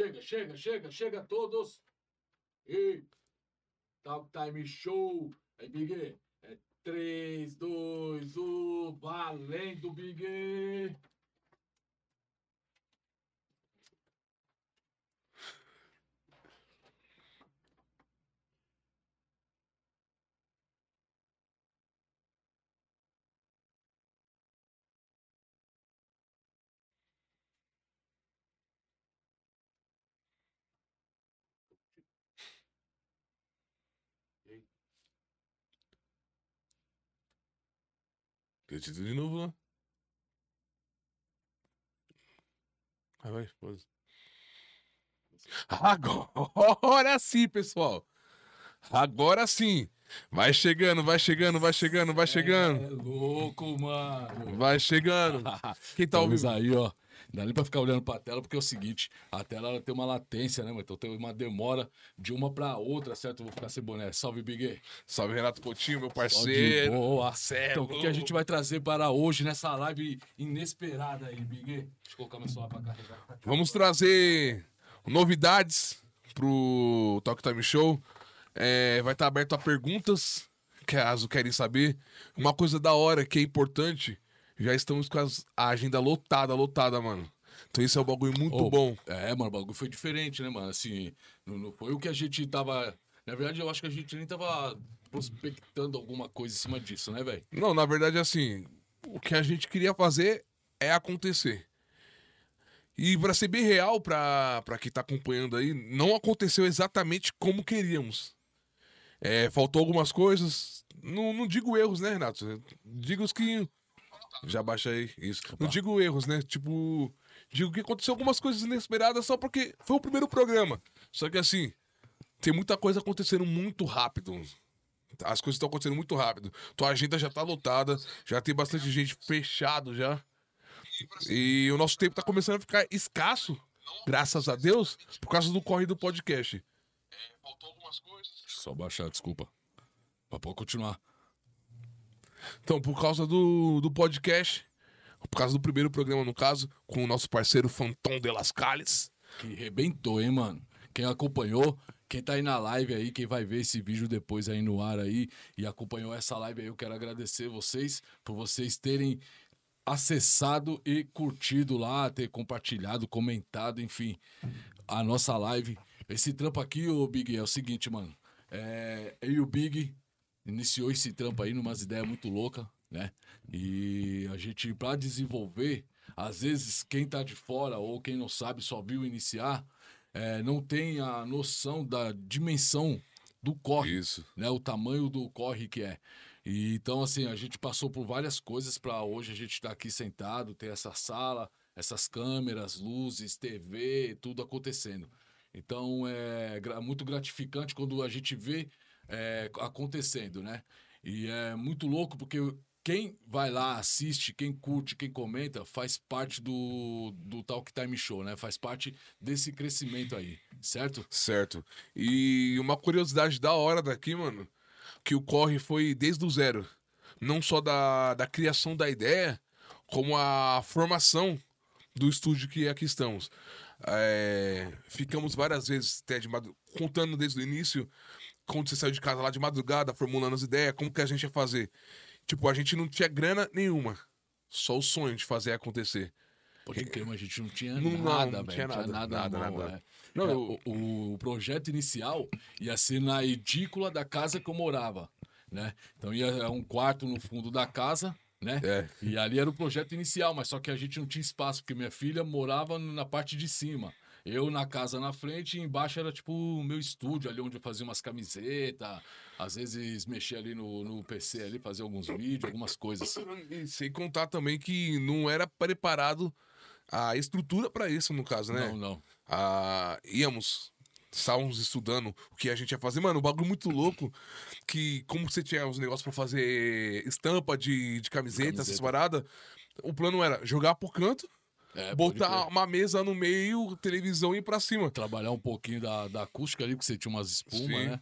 chega, chega, chega, chega todos. E Talk Time Show. Aí, Big. É 3, 2, 1. Valendo, Big. Acredita de novo lá. Vai, vai, pode. Agora sim, pessoal. Agora sim. Vai chegando, vai chegando, vai chegando, vai chegando. É louco, mano. Vai chegando. Quem tá ouvindo? aí, ó. Não dá nem pra ficar olhando pra tela, porque é o seguinte, a tela ela tem uma latência, né, mano? Então tem uma demora de uma pra outra, certo? Eu vou ficar sem boné. Salve, Big. Salve, Renato Coutinho, meu parceiro. boa. É Então, o que, a gente vai trazer para hoje nessa live inesperada aí, Big? Deixa eu colocar meu celular pra carregar. Vamos trazer novidades pro Talk Time Show. É, vai estar aberto a perguntas, caso querem saber. Uma coisa da hora que é importante, já estamos com a agenda lotada, lotada, mano. Então isso é um bagulho muito Ô, bom. É, mano, o bagulho foi diferente, né, mano? Assim, não, não foi o que a gente tava. Na verdade, eu acho que a gente nem tava prospectando alguma coisa em cima disso, né, velho? Não, na verdade, assim, o que a gente queria fazer é acontecer. E pra ser bem real, pra, pra quem tá acompanhando aí, não aconteceu exatamente como queríamos. É, faltou algumas coisas. Não, não digo erros, né, Renato? Digo os que. Já baixa aí, isso. Não digo erros, né? Tipo, digo que aconteceu algumas coisas inesperadas só porque foi o primeiro programa. Só que assim, tem muita coisa acontecendo muito rápido. As coisas estão acontecendo muito rápido. Tua agenda já tá lotada, já tem bastante gente fechado já. E o nosso tempo tá começando a ficar escasso, graças a Deus, por causa do corre do podcast. faltou algumas coisas. Só baixar, desculpa. Mas pode continuar. Então, por causa do, do podcast, por causa do primeiro programa, no caso, com o nosso parceiro Fantom de Las Cales. Que rebentou, hein, mano? Quem acompanhou, quem tá aí na live aí, quem vai ver esse vídeo depois aí no ar aí e acompanhou essa live aí, eu quero agradecer vocês por vocês terem acessado e curtido lá, ter compartilhado, comentado, enfim, a nossa live. Esse trampo aqui, ô Big, é o seguinte, mano. É, eu e o Big iniciou esse trampo aí numas ideias muito loucas, né? E a gente, pra desenvolver, às vezes quem tá de fora ou quem não sabe, só viu iniciar, é, não tem a noção da dimensão do corre Isso. né, o tamanho do corre que é. E, então, assim, a gente passou por várias coisas para hoje a gente estar aqui sentado, ter essa sala, essas câmeras, luzes, TV, tudo acontecendo. Então, é muito gratificante quando a gente vê é, acontecendo, né? E é muito louco porque quem vai lá, assiste, quem curte, quem comenta, faz parte do, do Talk Time Show, né? Faz parte desse crescimento aí, certo? Certo. E uma curiosidade da hora daqui, mano, que o corre foi desde o zero. Não só da, da criação da ideia, como a formação do estúdio que aqui estamos. É, ficamos várias vezes, madu- contando desde o início, quando você saiu de casa lá de madrugada, formulando as ideias, como que a gente ia fazer. Tipo, a gente não tinha grana nenhuma. Só o sonho de fazer acontecer. Pode crer, mas a gente não tinha Não, nada, não Não tinha nada, nada, nada, mão, nada. é. Não, É, eu- o, o projeto inicial ia ser na edícula da casa que eu morava, né? Então ia é um quarto no fundo da casa, né? É. E ali era o projeto inicial, mas só que a gente não tinha espaço, porque minha filha morava na parte de cima. Eu na casa na frente e embaixo era tipo o meu estúdio, ali onde eu fazia umas camisetas, às vezes mexia ali no, no PC ali, fazia alguns vídeos, algumas coisas. E sem contar também que não era preparado a estrutura para isso, no caso, né? Não, não. Ah, íamos, estávamos estudando o que a gente ia fazer. Mano, um bagulho muito louco que, como você tinha os negócios pra fazer estampa de, de camiseta, essas Camiseta. paradas, o plano era jogar pro canto, É, botar uma mesa no meio, televisão e ir pra cima. trabalhar um pouquinho da, da acústica ali, porque você tinha umas espumas, Sim. né?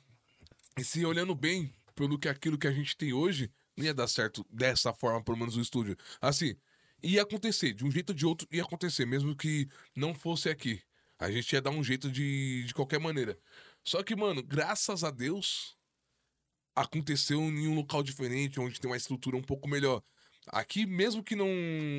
E se olhando bem pelo que aquilo que a gente tem hoje, não ia dar certo dessa forma, pelo menos no estúdio. Assim, ia acontecer, de um jeito ou de outro ia acontecer, mesmo que não fosse aqui. A gente ia dar um jeito de, de qualquer maneira. Só que, mano, graças a Deus, aconteceu em um local diferente, onde tem uma estrutura um pouco melhor. Aqui, mesmo que não,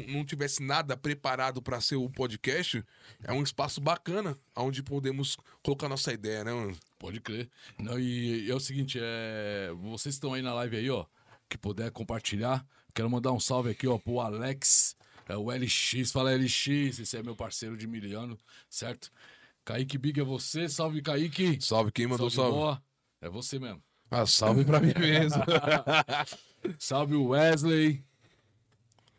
não tivesse nada preparado para ser o podcast, é um espaço bacana onde podemos colocar nossa ideia, né, mano? Pode crer. Não, e, é o seguinte, é, vocês estão aí na live aí, ó, que puder compartilhar, quero mandar um salve aqui, ó, pro Alex, é o LX, fala LX, esse é meu parceiro de miliano, certo? Kaique Big é você, salve Kaique. Salve, quem mandou salve? boa. É você mesmo. Ah, salve pra mim mesmo. salve Wesley.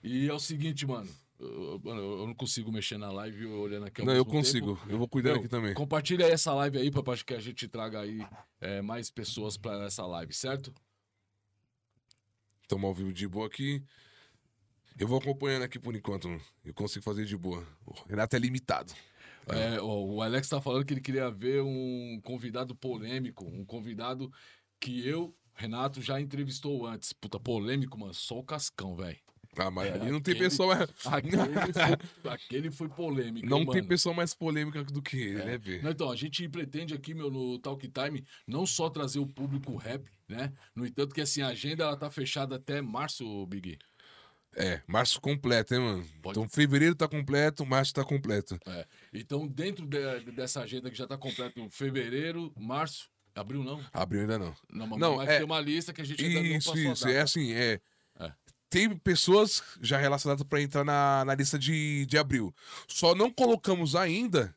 E é o seguinte, mano. Eu, mano, eu não consigo mexer na live olhando aqui Não, eu consigo. tempo. Eu vou cuidar Meu, aqui também. Compartilha aí essa live aí pra que a gente traga aí é, mais pessoas pra essa live, certo? Estamos ao vivo de boa aqui. Eu vou acompanhando aqui por enquanto. Eu consigo fazer de boa. O Renato é limitado. É, o Alex tá falando que ele queria ver um convidado polêmico, um convidado que eu, Renato, já entrevistou antes. Puta, polêmico, mano. Só o Cascão, velho. Ah, mas ali não tem aquele- pessoa mais. Aquele, foi- aquele foi polêmico. Não mano. tem pessoa mais polêmica do que ele, né, Bê? Não, então, a gente pretende aqui, meu, no Talk Time, não só trazer o público rap, né? No entanto, que assim, a agenda ela tá fechada até março, Big. É, março completo, hein, mano? Pode- Então, fevereiro tá completo, março tá completo. É. Então, dentro de- dessa agenda que já tá completa, fevereiro, março, abril não. Abriu ainda não. Não, mas Não, vai é- ter uma lista que a gente ainda não Isso, passou a isso. data. É assim, é. Tem pessoas já relacionadas pra entrar na, na lista de, de abril. Só não colocamos ainda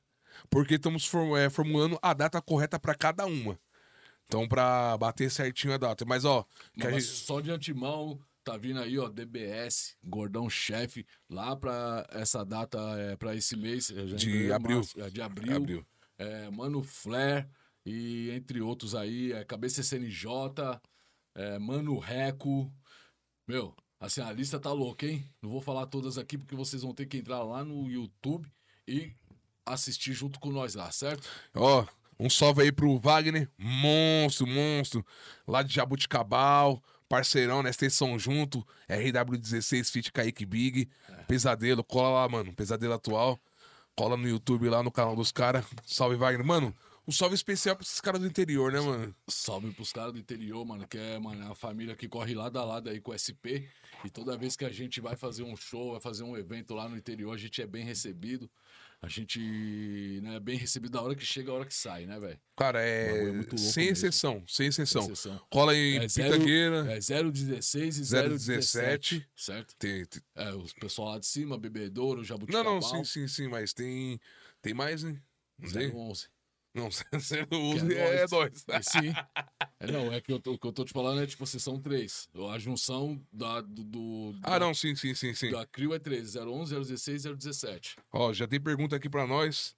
porque estamos é, formulando a data correta pra cada uma. Então, pra bater certinho a data. Mas, ó, que a Mas gente- só de antemão, tá vindo aí, ó, DBS, Gordão Chefe, lá pra essa data, é, pra esse mês. já De abril. março, é, de abril. abril. é, Mano Flair e entre outros aí, é, Cabeça SNJ, é, Mano Reco. Meu, assim, a lista tá louca, hein? Não vou falar todas aqui porque vocês vão ter que entrar lá no YouTube e assistir junto com nós lá, certo? Ó, um salve aí pro Wagner, monstro, monstro, lá de Jabuticabal, parceirão, né? Vocês são junto, RW16 Fit Kaique Big, Pesadelo, cola lá, mano, Pesadelo atual, cola no YouTube lá no canal dos caras, salve Wagner, mano, um salve especial pra esses caras do interior, né, mano? Salve pros caras do interior, mano, que é, mano, é a família que corre lado a lado aí com o SP. E toda vez que a gente vai fazer um show, vai fazer um evento lá no interior, a gente é bem recebido. A gente né, é bem recebido da hora que chega, a hora que sai, né, velho? Cara, é, é muito louco sem exceção, sem exceção. Exceção. Cola em É zero- Pitangueira, É 016 e 017. 017, certo? tem, tem- É, os pessoal lá de cima, Bebedouro, não, Jabuticabal. não, sim, sim, sim, mas tem, tem mais, né? Não tem? 011. Não, você não Que usa, é dois. É, sim. É, não, é que eu tô, o que eu tô te falando é, tipo, vocês são três. A junção da, do, do- Ah, não, sim, sim, sim, sim. da CRIO é 13, 011, 016 017. Ó, já tem pergunta aqui pra nós.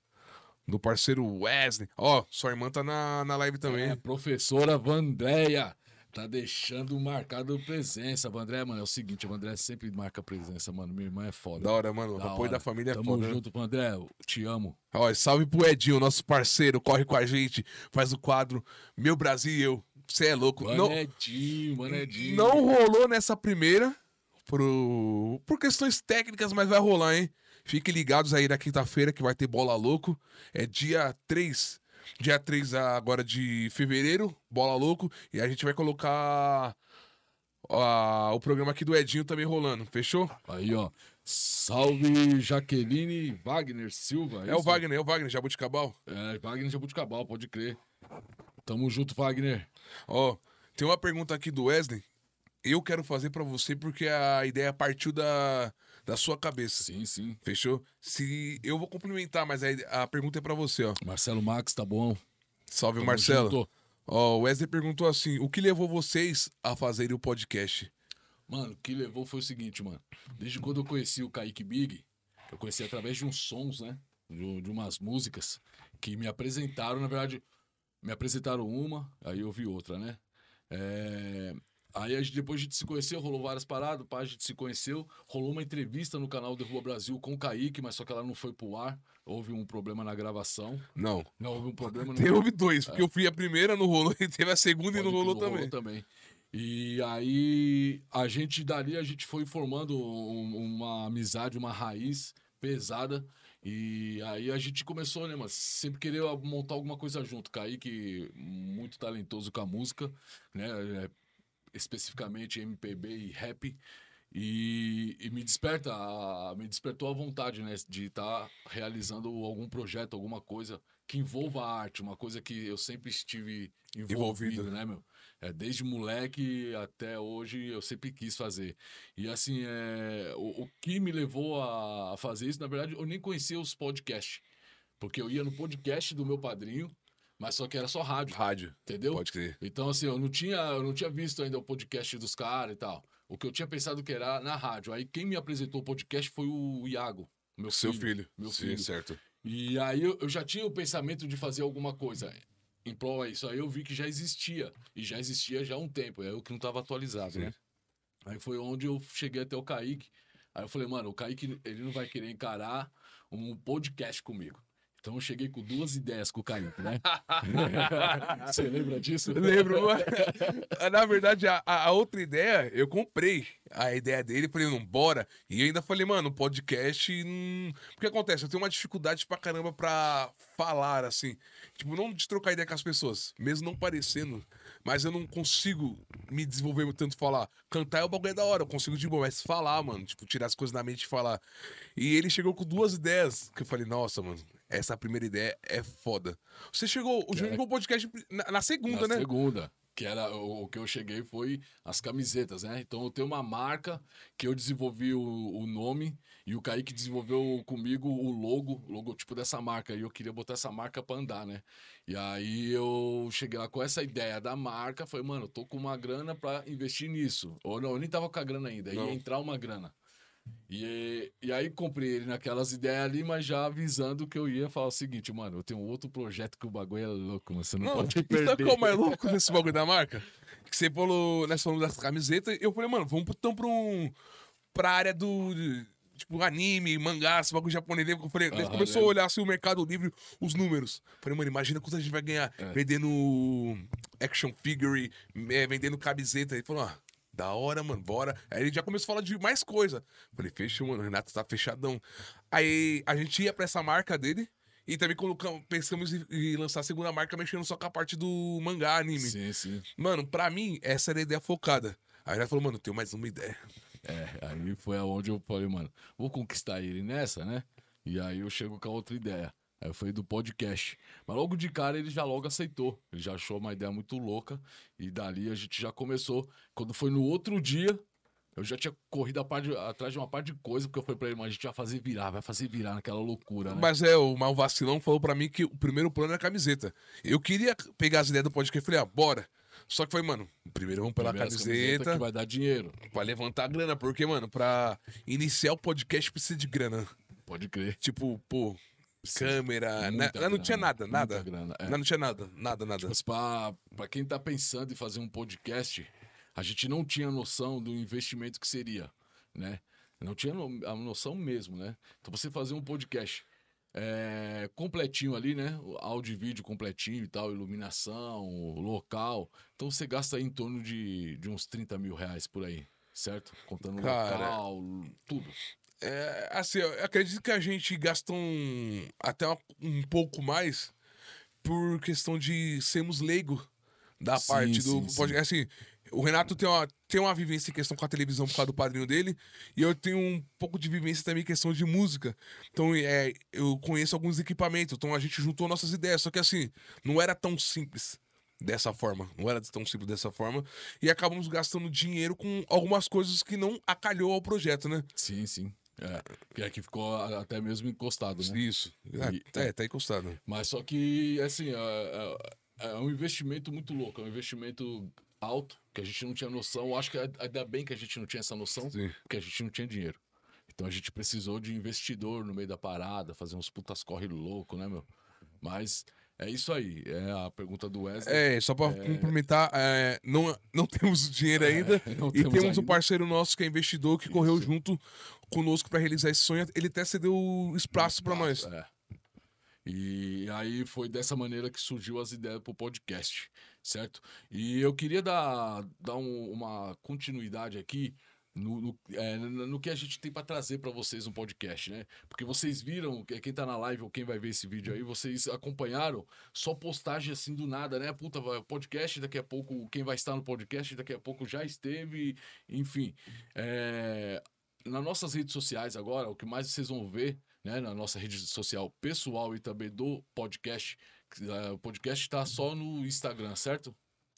Do parceiro Wesley. Ó, sua irmã tá na, na live também. É, professora Vandréia. Tá deixando marcado presença. Vandréia, mano, é o seguinte, a Vandréia sempre marca presença, mano. Minha irmã é foda. Da hora, mano. O Da apoio hora. da família é Tamo foda. né? junto, Vandré. eu Te amo. Ó, salve pro Edinho, nosso parceiro. Corre com a gente. Faz o quadro Meu Brasil e eu. Você é louco. Não, Manedinho, manedinho. não rolou nessa primeira. Pro... Por questões técnicas, mas vai rolar, hein? Fiquem ligados aí na quinta-feira que vai ter bola louco. É dia 3. Dia 3 agora de fevereiro, bola louco. E a gente vai colocar ó, o programa aqui do Edinho também rolando. Fechou? Aí, ó. Salve Jaqueline Wagner Silva. É o isso? Wagner, é o Wagner, Jabuticabal. É, Wagner Jabuticabal, pode crer. Tamo junto, Wagner. Ó, tem uma pergunta aqui do Wesley. Eu quero fazer pra você porque a ideia partiu da, da sua cabeça. Sim, sim. Fechou? Se eu vou complementar, mas a, a pergunta é pra você, ó. Marcelo Max, tá bom? Salve, Tamo Marcelo. junto. Ó, o Wesley perguntou assim: o que levou vocês a fazerem o podcast? Mano, o que levou foi o seguinte, mano. Desde quando eu conheci o Kaique Big, eu conheci através de uns sons, né? De, de umas músicas que me apresentaram, na verdade, me apresentaram uma, aí eu vi outra, né? É, Aí a gente- depois a gente se conheceu, rolou várias paradas, pá, a gente se conheceu, rolou uma entrevista no canal do Rua Brasil com o Kaique, mas só que ela não foi pro ar, houve um problema na gravação. Não. Não, houve um problema no Tem, houve dois, porque eu fui a primeira, não rolou, e teve a segunda e não Pode que rolou também. E aí, a gente dali, a gente foi formando um- uma amizade, uma raiz pesada. E aí a gente começou, né, mas sempre querer montar alguma coisa junto. Kaique, muito talentoso com a música, né? Especificamente MPB e rap. E, e me desperta, a- me despertou a vontade, né, de estar realizando algum projeto, alguma coisa que envolva a arte, uma coisa que eu sempre estive envolvido, Envolvido. né, meu? É, desde moleque até hoje eu sempre quis fazer. E assim, é, o, o que me levou a, a fazer isso, na verdade, eu nem conhecia os podcasts. Porque eu ia no podcast do meu padrinho, mas só que era só rádio, Rádio. entendeu? Pode crer. Então, assim, eu não tinha, eu não tinha visto ainda o podcast dos caras e tal. O que eu tinha pensado que era na rádio. Aí quem me apresentou o podcast foi o Iago, meu Seu filho. filho. Meu Sim, filho. certo. E aí eu, eu já tinha o pensamento de fazer alguma coisa em prol a isso. Aí eu vi que já existia. E já existia já há um tempo. É eu que não estava atualizado, Sim. né? Aí foi onde eu cheguei até o Kaique. Aí eu falei, mano, o Kaique, ele não vai querer encarar um podcast comigo. Então eu cheguei com duas ideias com o Kaique, né? Você lembra disso? Lembro. Na verdade, a, a- outra ideia, eu comprei a ideia dele, falei, não, bora. E ainda falei, mano, podcast. Hum... O que acontece? Eu tenho uma dificuldade pra caramba pra falar, assim. Tipo, não de trocar ideia com as pessoas, mesmo não parecendo. Mas eu não consigo me desenvolver tanto falar. Cantar é o bagulho da hora, eu consigo de boa, mas falar, mano, tipo, tirar as coisas da mente e falar. E ele chegou com duas ideias, que eu falei, nossa, mano, essa primeira ideia é foda. Você chegou, o Júnior o podcast na, na segunda, Na né? segunda. Que era o, o que eu cheguei foi as camisetas, né? Então eu tenho uma marca que eu desenvolvi o, o nome e o Kaique desenvolveu comigo o logo, o logotipo dessa marca. E eu queria botar essa marca pra andar, né? E aí eu cheguei lá com essa ideia da marca, falei, mano, eu tô com uma grana pra investir nisso. Ou não, eu nem tava com a grana ainda, Não. ia entrar uma grana. E, e aí comprei ele naquelas ideias ali, mas já avisando que eu ia falar o seguinte, mano, eu tenho outro projeto que o bagulho é louco, mano, você não, Não, pode sabe perder. qual é o mais louco desse bagulho da marca? Que você falou, nós falamos das camisetas, eu falei, mano, vamos então pra um. pra área do. Tipo, anime, mangá, esse bagulho japonês. Eu falei? Começou a olhar assim o Mercado Livre, os números. Falei, mano, imagina quanto a gente vai ganhar É. vendendo action figure, é, vendendo camiseta. Ele falou, ah, da hora, mano, bora. Aí ele já começou a falar de mais coisa. Falei, fechou, mano, o Renato tá fechadão. Aí a gente ia pra essa marca dele. E também colocamos, pensamos em, em lançar a segunda marca mexendo só com a parte do mangá, anime. Sim, sim. Mano, pra mim, essa era a ideia focada. Aí ele falou, mano, tenho mais uma ideia. É, aí foi aonde eu falei, mano, vou conquistar ele nessa, né? E aí eu chego com a outra ideia. Aí eu falei do podcast. Mas logo de cara ele já logo aceitou. Ele já achou uma ideia muito louca. E dali a gente já começou. Quando foi no outro dia, eu já tinha corrido atrás de uma parte de coisa, porque eu falei pra ele, mas a gente vai fazer virar, vai fazer virar naquela loucura, né? Mas é, o Mal Vacilão falou pra mim que o primeiro plano era a camiseta. Eu queria pegar as ideias do podcast e falei, ah, bora. Só que foi, mano, primeiro vamos pela camiseta, camisetas que vai dar dinheiro. pra levantar a grana. Porque, mano, pra iniciar o podcast precisa de grana. Pode crer. Tipo, pô, Câmera, né? não tinha grana, nada, nada. grana, é. Não, tinha nada, nada, nada. Mas pra, pra quem tá pensando em fazer um podcast, a gente não tinha noção do investimento que seria, né? Não tinha a noção mesmo, né? Então você fazer um podcast é, completinho ali, né? Áudio e vídeo completinho e tal, iluminação, local. Então você gasta em torno de, de uns 30 mil reais por aí, certo? Contando Cara, local, tudo. É, assim, eu acredito que a gente gasta um, até um, pouco mais por questão de sermos leigo da Sim, parte do sim, sim. Assim, o Renato tem uma, tem uma vivência em questão com a televisão por causa do padrinho dele, e eu tenho um pouco de vivência também em questão de música. Então, é, eu conheço alguns equipamentos, então a gente juntou nossas ideias. Só que assim, não era tão simples dessa forma. Não era tão simples dessa forma. E acabamos gastando dinheiro com algumas coisas que não acalhou ao projeto, né? Sim, sim. É, que é que ficou até mesmo encostado, né? Isso. E- é, tá encostado. Mas só que, assim, é, é- é um investimento muito louco, é um investimento alto, que a gente não tinha noção. Acho que ainda bem que a gente não tinha essa noção, Sim. porque a gente não tinha dinheiro. Então a gente precisou de investidor no meio da parada, fazer uns putas corre louco, né, meu? Mas é isso aí, é a pergunta do Wesley. É, só pra complementar, é, não, não temos o dinheiro ainda. não e temos temos um ainda. parceiro nosso que é investidor que correu junto conosco pra realizar esse sonho. Ele até cedeu o espaço pra nós. É. E aí foi dessa maneira que surgiu as ideias pro podcast, certo? E eu queria dar, dar um- uma continuidade aqui no, no, é, no que a gente tem para trazer para vocês no podcast, né? Porque vocês viram, quem tá na live ou quem vai ver esse vídeo aí, vocês acompanharam só postagem assim do nada, né? Puta, podcast, daqui a pouco quem vai estar no podcast, daqui a pouco já esteve, enfim. É, nas nossas redes sociais agora, o que mais vocês vão ver, né? Na nossa rede social pessoal e também do podcast, é, o podcast está só no Instagram, certo?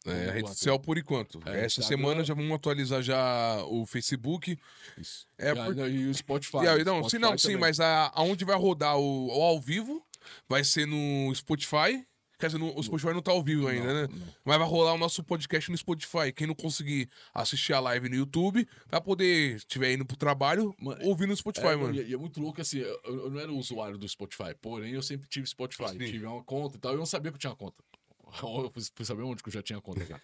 É, a rede social por enquanto. É, Essa Instagram... semana já vamos atualizar já o Facebook. Isso. É, por... E o Spotify. E não, Spotify sim, não, sim, mas a, aonde vai rodar o, o, ao vivo vai ser no Spotify. Quer dizer, no, o Spotify não tá ao vivo ainda, não, né? Não. Mas vai rolar o nosso podcast no Spotify. Quem não conseguir assistir a live no YouTube, vai poder, estiver indo pro trabalho, mano, ouvir no Spotify, é, mano. E, é muito louco assim, eu, eu, não era usuário do Spotify, porém eu sempre tive Spotify. Sim. Tive uma conta e tal, eu não sabia que eu tinha conta. Eu fui saber onde que eu já tinha conta.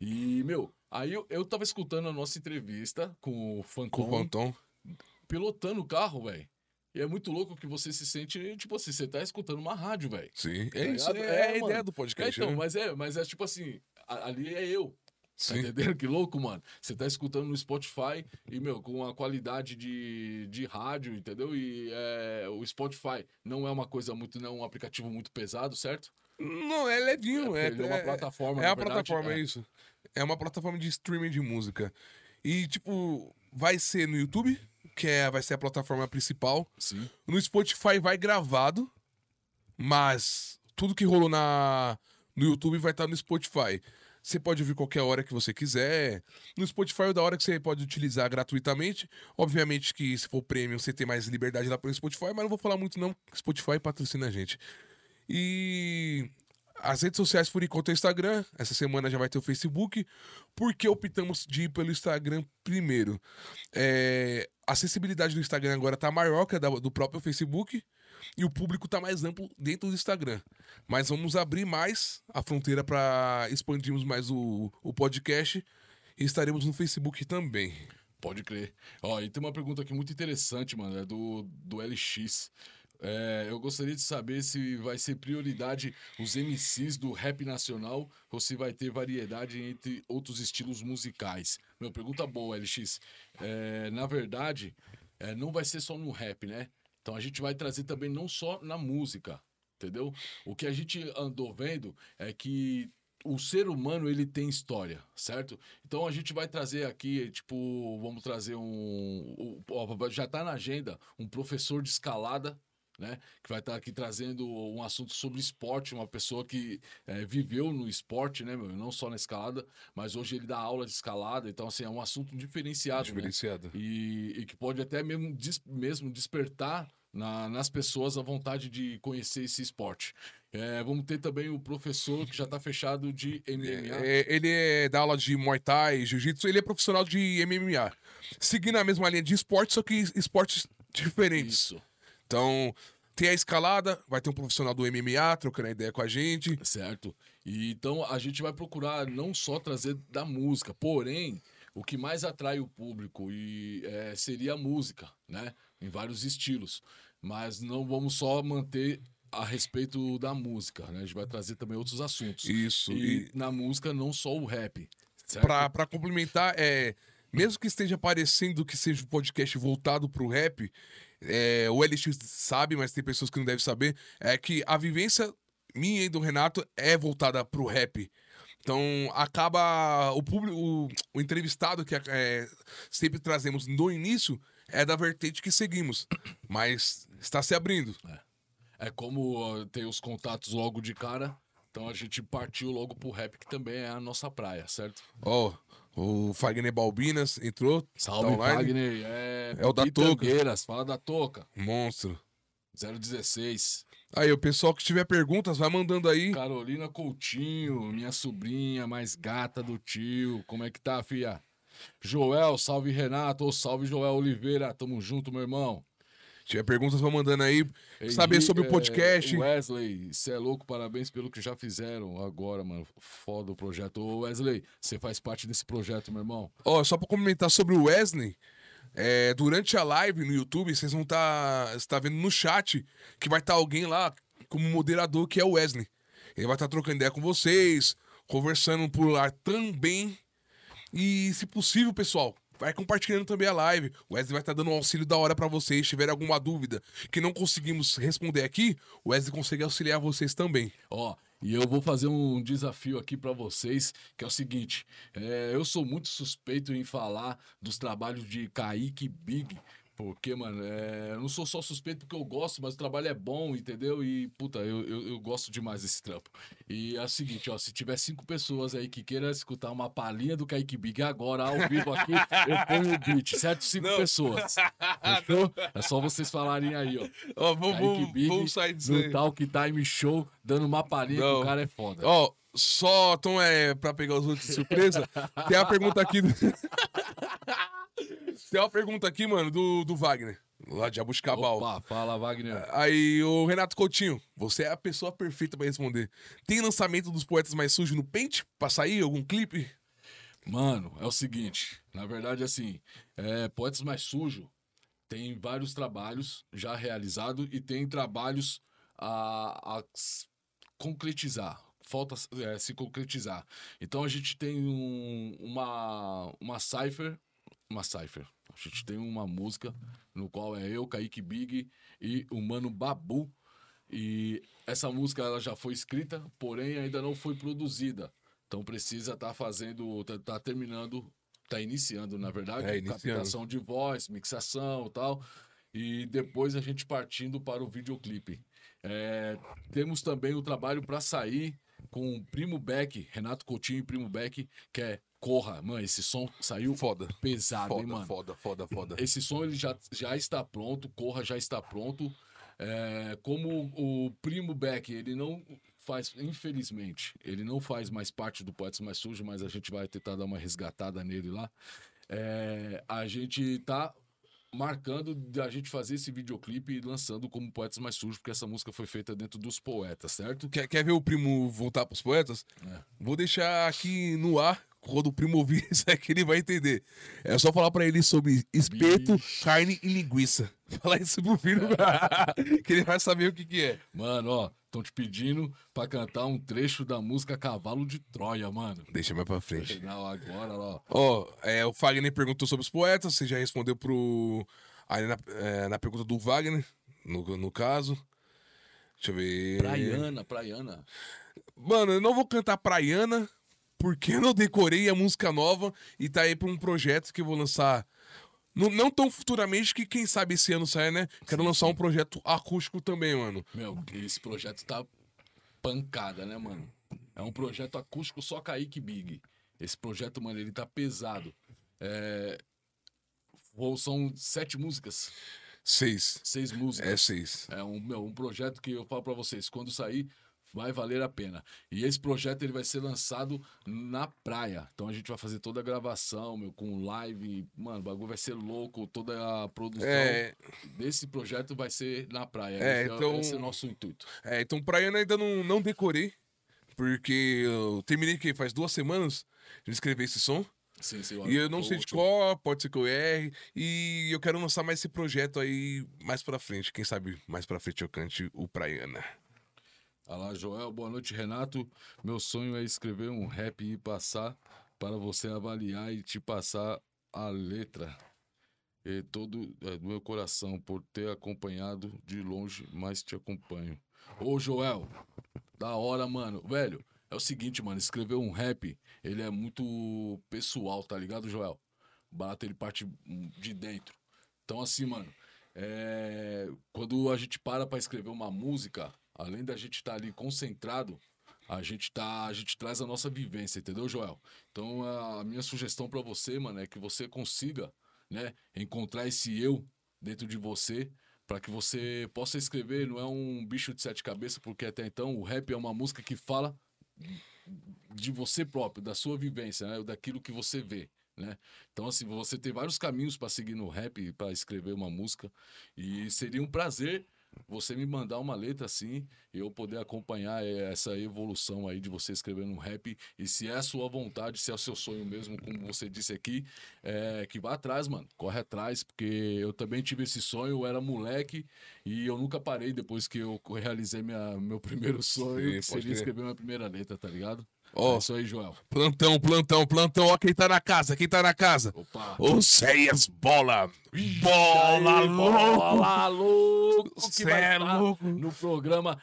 E, meu, aí eu, eu tava escutando a nossa entrevista com o Fantom. Com o Fantom. Pilotando o carro, velho. E é muito louco que você se sente, tipo assim, você tá escutando uma rádio, velho. Sim, é tá isso. É, é, a ideia do podcast. É, então, né? mas é, mas é tipo assim, ali é eu. Tá Sim. Tá entendendo? Que louco, mano. Você tá escutando no Spotify e, meu, com a qualidade de, de rádio, entendeu? E é, o Spotify não é uma coisa muito, não é um aplicativo muito pesado, certo? Não, é levinho. É, é, é uma plataforma. É, é uma plataforma, é isso. É uma plataforma de streaming de música. E, tipo, vai ser no YouTube, que é, vai ser a plataforma principal. Sim. No Spotify vai gravado, mas tudo que rolou na, no YouTube vai estar no Spotify. Você pode ouvir qualquer hora que você quiser. No Spotify é da hora que você pode utilizar gratuitamente. Obviamente que se for premium, você tem mais liberdade lá pelo Spotify, mas não vou falar muito não, Spotify patrocina a gente. E as redes sociais por enquanto é o Instagram. Essa semana já vai ter o Facebook. Por que optamos de ir pelo Instagram primeiro? É, a acessibilidade do Instagram agora tá maior que a do próprio Facebook. E o público tá mais amplo dentro do Instagram. Mas vamos abrir mais a fronteira para expandirmos mais o, o podcast. E estaremos no Facebook também. Pode crer. Ó, e tem uma pergunta aqui muito interessante, mano. É do, do LX. É, eu gostaria de saber se vai ser prioridade os MCs do rap nacional ou se vai ter variedade entre outros estilos musicais. Meu, pergunta boa, LX. É, na verdade, é, não vai ser só no rap, né? Então a gente vai trazer também não só na música, entendeu? O que a gente andou vendo é que o ser humano ele tem história, certo? Então a gente vai trazer aqui, tipo, vamos trazer um, um já está na agenda um professor de escalada né? Que vai estar aqui trazendo um assunto sobre esporte, uma pessoa que é, viveu no esporte, né, meu? Não só na escalada, mas hoje ele dá aula de escalada, então assim, é um assunto diferenciado. Né? Diferenciado. Né? E, e, que pode até mesmo, des, mesmo despertar na, nas pessoas a vontade de conhecer esse esporte. É, vamos ter também o professor que já está fechado de MMA. É, ele é, dá aula de Muay Thai, Jiu-Jitsu, ele é profissional de MMA. Seguindo a mesma linha de esporte, só que esportes diferentes. Isso. Então, tem a escalada, vai ter um profissional do MMA trocando ideia com a gente. Certo. E, então, a gente vai procurar não só trazer da música, porém, o que mais atrai o público e, é, seria a música, né? Em vários estilos. Mas não vamos só manter a respeito da música, né? A gente vai trazer também outros assuntos. Isso. E, e... na música, não só o rap. Para complementar, é, mesmo que esteja parecendo que seja um podcast voltado para o rap, é, o LX sabe, mas tem pessoas que não devem saber, é que a vivência minha e do Renato é voltada pro rap. Então, acaba o público, o, o entrevistado que é, sempre trazemos no início é da vertente que seguimos, mas está se abrindo. É, é como uh, tem os contatos logo de cara, então a gente partiu logo pro rap, que também é a nossa praia, certo? Ó, oh, o Fagner Balbinas entrou. Salve, tá Fagner. É, é o da Toca. Fala da Toca. Monstro. 016. Aí, o pessoal que tiver perguntas, vai mandando aí. Carolina Coutinho, minha sobrinha mais gata do tio. Como é que tá, fia? Joel, salve Renato, ou salve Joel Oliveira. Tamo junto, meu irmão. Tiver perguntas, vão mandando aí. saber sobre o podcast. É, Wesley, você é louco, parabéns pelo que já fizeram agora, mano. Foda o projeto. Ô, Wesley, você faz parte desse projeto, meu irmão. Ó, oh, só pra comentar sobre o Wesley. É, durante a live no YouTube, vocês vão estar tá, tá vendo no chat que vai estar tá alguém lá como moderador, que é o Wesley. Ele vai estar tá trocando ideia com vocês, conversando por lá também. E, se possível, pessoal, vai compartilhando também a live. O Wesley vai estar dando um auxílio da hora pra vocês. Se tiver alguma dúvida que não conseguimos responder aqui, o Wesley consegue auxiliar vocês também. Ó, e eu vou fazer um desafio aqui pra vocês, que é o seguinte: é, eu sou muito suspeito em falar dos trabalhos de Kaique Big. Porque, mano, é, eu não sou só suspeito porque eu gosto, mas o trabalho é bom, entendeu? E, puta, eu, eu, eu gosto demais desse trampo. E é o seguinte, ó, se tiver cinco pessoas aí que queiram escutar uma palhinha do Kaique Big agora, ao vivo aqui, eu ponho o beat, certo? Cinco pessoas. Fechou? É só vocês falarem aí, ó. Ó, vamos, Kaique Big vamos sair disso no aí. Talk Time Show, dando uma palhinha que Não. o cara é foda. Ó, só, então é pra pegar os outros de surpresa, tem uma pergunta aqui. do- tem uma pergunta aqui, mano, do, do Wagner, lá de Abuscabal. Opa, fala, Wagner. Aí, o Renato Coutinho, você é a pessoa perfeita pra responder. Tem lançamento dos poetas mais sujos no Paint? Pra sair algum clipe? Mano, é o seguinte, na verdade, assim, é, Poetas Mais Sujo tem vários trabalhos já realizados e tem trabalhos a, a concretizar. Falta é, se concretizar. Então a gente tem um- uma, uma cipher, uma cipher. A gente tem uma música no qual é eu, Kaique Big e o Mano Babu. E essa música ela já foi escrita, porém ainda não foi produzida. Então precisa estar fazendo, tá, tá terminando, tá iniciando, na verdade, É, iniciando. captação de voz, mixação e tal. E depois a gente partindo para o videoclipe. É, temos também o trabalho para sair com o Primo Beck, Renato Coutinho e Primo Beck, que é Corra. Mano, esse som saiu Foda. pesado, hein, Foda, mano? foda, foda, foda. Esse som ele já, já está pronto, Corra já está pronto. É, como o Primo Beck, ele não faz, infelizmente, ele não faz mais parte do Poetas Mais Sujo, mas a gente vai tentar dar uma resgatada nele lá. É, a gente tá marcando de a gente fazer esse videoclipe e lançando como Poetas Mais Sujos, porque essa música foi feita dentro dos poetas, certo? Quer, quer ver o primo voltar pros poetas? É. Vou deixar aqui no ar. Quando o primo ouvir isso aqui, ele vai entender. É só falar pra ele sobre espeto, Bicho. carne e linguiça. Falar isso pro filho, que ele vai saber o que, que é. Mano, ó, estão te pedindo pra cantar um trecho da música Cavalo de Troia, mano. Deixa mais pra frente. Não, agora, ó. Ó, é, o Fagner perguntou sobre os poetas, você já respondeu pro. Aí na, é, na pergunta do Wagner, no, no caso. Deixa eu ver. Praiana, Praiana. Mano, eu não vou cantar Praiana, porque eu não decorei a música nova e tá aí pra um projeto que eu vou lançar. Não, não tão futuramente que quem sabe esse ano sai, né? Quero lançar um projeto acústico também, mano. Meu, esse projeto tá pancada, né, mano? É um projeto acústico só Kaique Big. Esse projeto, mano, ele tá pesado. É... São sete músicas, Seis. seis músicas. É seis. É um, meu, um projeto que eu falo pra vocês, quando sair, vai valer a pena. E esse projeto ele vai ser lançado na praia. Então a gente vai fazer toda a gravação, meu, com live. Mano, o bagulho vai ser louco, toda a produção É, desse projeto vai ser na praia. É, Esse então- Esse é o nosso intuito. é, então Praiana ainda não, não decorei, porque eu terminei que faz duas semanas de escrever esse som. Sim, sim, E eu não sei de qual, pode ser que eu erre. E eu quero lançar mais esse projeto aí mais pra frente. Quem sabe mais pra frente eu cante o Praiana. Olá, Joel. Boa noite, Renato. Meu sonho é escrever um rap e passar para você avaliar e te passar a letra. E todo é, do meu coração por ter acompanhado de longe, mas te acompanho. Ô, Joel, da hora, mano. Velho, é o seguinte, mano, escrever um rap, ele é muito pessoal, tá ligado, Joel? Barato ele parte de dentro. Então, assim, mano, é, quando a gente para pra escrever uma música, além da gente estar ali concentrado, a gente tá, a gente traz a nossa vivência, entendeu, Joel? Então, a minha sugestão pra você, mano, é que você consiga, né, encontrar esse eu dentro de você, pra que você possa escrever, não é um bicho de sete cabeças, porque até então o rap é uma música que fala de você próprio, da sua vivência, né? daquilo que você vê. Né? Então, assim, você tem vários caminhos para seguir no rap, para escrever uma música, e seria um prazer você me mandar uma letra assim eu poder acompanhar eh, essa evolução aí de você escrevendo um rap. E se é a sua vontade, se é o seu sonho mesmo, como você disse aqui, é, que vá atrás, mano. Corre atrás, porque eu também tive esse sonho, eu era moleque e eu nunca parei depois que eu realizei minha, meu primeiro sonho, Sim, que seria escrever minha primeira letra, tá ligado? Ó, É isso aí, Joel. plantão, plantão, plantão. Ó, quem tá na casa, quem tá na casa? Opa. Ô, Bola. Bola Aí, louco. Bola louco! Que Cê é louco. no programa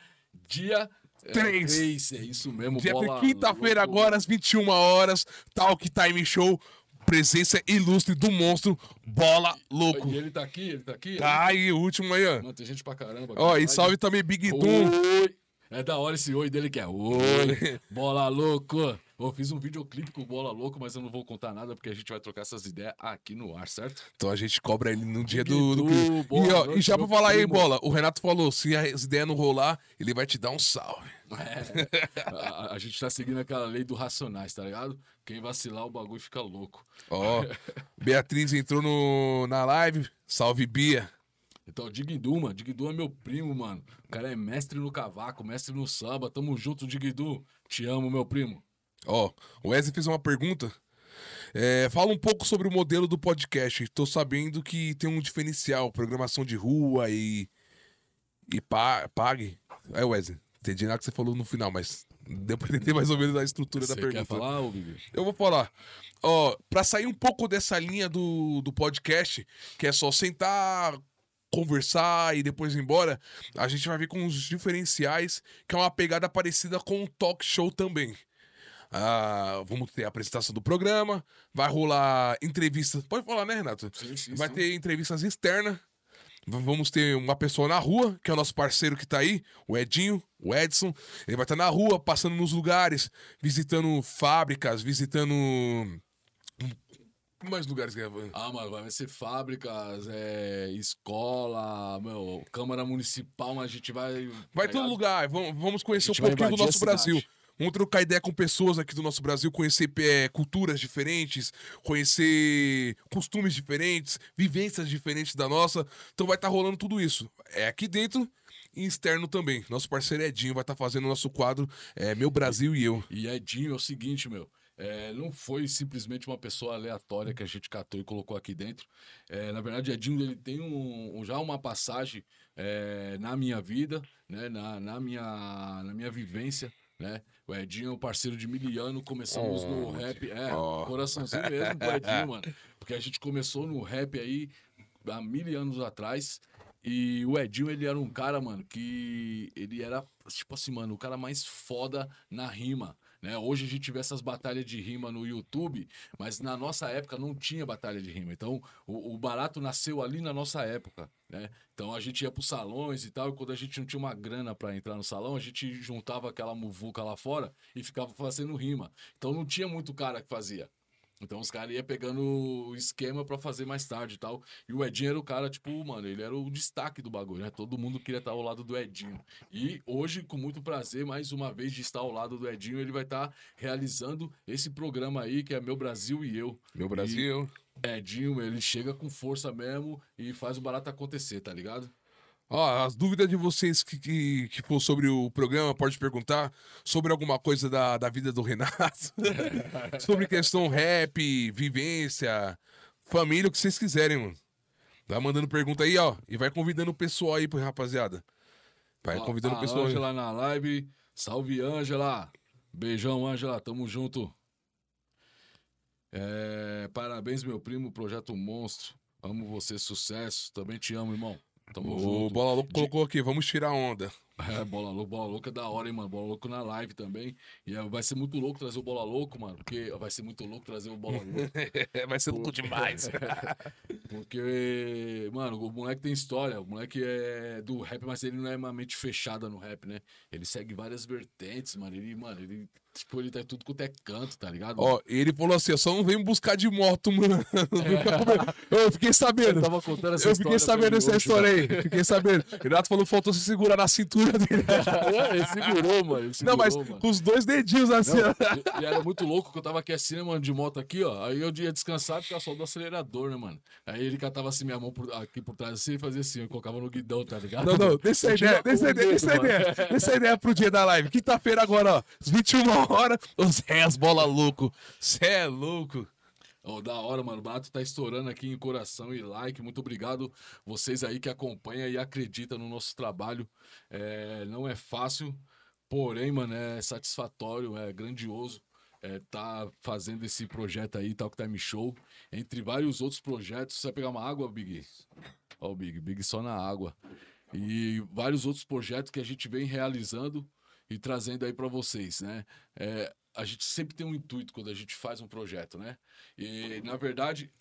dia Três. 3. É isso mesmo, Dia bola quinta-feira agora, às 21 horas, Talk Time Show. Presença ilustre do monstro Bola Louco. E ele tá aqui, ele tá aqui? Tá aí, o último aí, ó. Mano, tem gente pra caramba. Ó, e salve também Big Doom. Oi! É da hora esse oi dele que é oi, bola louco. Eu fiz um videoclipe com o Bola Louco, mas eu não vou contar nada porque a gente vai trocar essas ideias aqui no ar, certo? Então a gente cobra ele no dia do, do boa E, ó, noite, e já pra falar aí, primo. bola, o Renato falou: se as ideias não rolar, ele vai te dar um salve. É. a, a gente tá seguindo aquela lei do Racionais, tá ligado? Quem vacilar, o bagulho fica louco. Ó, Beatriz entrou no, na live. Salve, Bia. Então, Digdu, mano. Digdu é meu primo, mano. O cara é mestre no cavaco, mestre no samba. Tamo junto, Digdu. Te amo, meu primo. Ó, o Wesley fez uma pergunta. É, fala um pouco sobre o modelo do podcast. Tô sabendo que tem um diferencial, programação de rua e. e pa, pague. É, Wesley, entendi nada que você falou no final, mas deu pra entender mais ou menos a estrutura da Você pergunta. quer falar, Big? Eu vou falar. Ó, pra sair um pouco dessa linha do, do podcast, que é só sentar, conversar e depois ir embora, a gente vai vir com uns diferenciais, que é uma pegada parecida com um talk show também. Ah, vamos ter a apresentação do programa, vai rolar entrevistas. Pode falar, né, Renato? Sim, sim, vai sim. ter entrevistas externas. Vamos ter uma pessoa na rua, que é o nosso parceiro que tá aí, o Edinho, o Edson. Ele vai estar na rua, passando nos lugares, visitando fábricas, visitando. Mais lugares que é? Ah, mano, vai ser fábricas, é, escola, meu, Câmara Municipal, mas a gente vai. Vai tá todo lugar. Vamos, vamos conhecer um pouquinho do nosso Brasil. cidade. Vamos trocar ideia com pessoas aqui do nosso Brasil, conhecer é, culturas diferentes, conhecer costumes diferentes, vivências diferentes da nossa. Então vai estar rolando tudo isso. É aqui dentro e externo também. Nosso parceiro Edinho vai estar fazendo o nosso quadro é, Meu Brasil e Eu. E Edinho é o seguinte, meu. É, não foi simplesmente uma pessoa aleatória que a gente catou e colocou aqui dentro. É, na verdade, Edinho ele tem um, um- já uma passagem é, na minha vida, né, na, na minha, na minha vivência. Né? O Edinho é um parceiro de miliano, começamos no rap. É, Oh. coraçãozinho mesmo pro Edinho, mano. Porque a gente começou no rap aí há mil anos atrás. E o Edinho, ele era um cara, mano, que ele era, tipo assim, mano, o cara mais foda na rima. Né? Hoje a gente vê essas batalhas de rima no YouTube, mas na nossa época não tinha batalha de rima. Então o, o barato nasceu ali na nossa época. Né? Então a gente ia pros salões e tal, e quando a gente não tinha uma grana pra entrar no salão, a gente juntava aquela muvuca lá fora e ficava fazendo rima. Então não tinha muito cara que fazia. Então os caras iam pegando o esquema pra fazer mais tarde e tal. E o Edinho era o cara, tipo, mano, ele era o destaque do bagulho, né? Todo mundo queria estar ao lado do Edinho. E hoje, com muito prazer, mais uma vez de estar ao lado do Edinho, ele vai estar realizando esse programa aí, que é Meu Brasil e Eu. Meu Brasil. Edinho, ele chega com força mesmo e faz o barato acontecer, tá ligado? Ó, as dúvidas de vocês que, que, que for sobre o programa, pode perguntar sobre alguma coisa da, da vida do Renato, sobre questão rap, vivência, família, o que vocês quiserem, mano. Vai mandando pergunta aí, ó, e vai convidando o pessoal aí, rapaziada. Vai Ó, convidando o pessoal aí. Ângela na live. Salve, Ângela. Beijão, Ângela. Tamo junto. É, parabéns, meu primo. Projeto Monstro. Amo você, sucesso. Também te amo, irmão. Tamo O junto. Bola Louco colocou aqui, vamos tirar onda. É, bola louco, bola louca é da hora, hein, mano. Bola louco na live também. E é, vai ser muito louco trazer o bola louco, mano. Porque vai ser muito louco trazer o bola louco. Vai ser louco demais. Porque, mano, o moleque tem história. O moleque é do rap, mas ele não é uma mente fechada no rap, né? Ele segue várias vertentes, mano. Ele, mano, ele, tipo, ele tá tudo quanto é canto, tá ligado? Ó, ele falou assim, eu só não vem me buscar de moto, mano. Eu fiquei sabendo. Eu tava contando essa Eu fiquei sabendo essa hoje, história mano. aí. Fiquei sabendo. Renato falou faltou se segurar na cintura. Ele segurou, mano. Ele Não, segurou, mas mano. com os dois dedinhos assim. Não, ó. e- era muito louco que eu tava aqui assim, né, mano, de moto aqui, ó. Aí eu ia descansar e ficava só do acelerador, né, mano? Aí ele catava assim minha mão por- aqui por trás assim e fazia assim, eu colocava no guidão, tá ligado? Não, não, deixa a ideia, deixa a ideia, deixa a ideia. Deixa a ideia pro dia da live. Quinta-feira agora, ó. Às 21 horas, os réus bola louco. Cê é louco. Ó, da hora, mano. O barato tá estourando aqui em coração e like. Muito obrigado vocês aí que acompanham e acreditam no nosso trabalho. É, não é fácil, Porém, mano, é satisfatório, é grandioso é, tá fazendo esse projeto aí, Talk Time Show, entre vários outros projetos. Você vai pegar uma água, Big? Ó, o Big, Big só na água. E vários outros projetos que a gente vem realizando e trazendo aí para vocês, né? É, a gente sempre tem um intuito quando a gente faz um projeto, né? E, na verdade,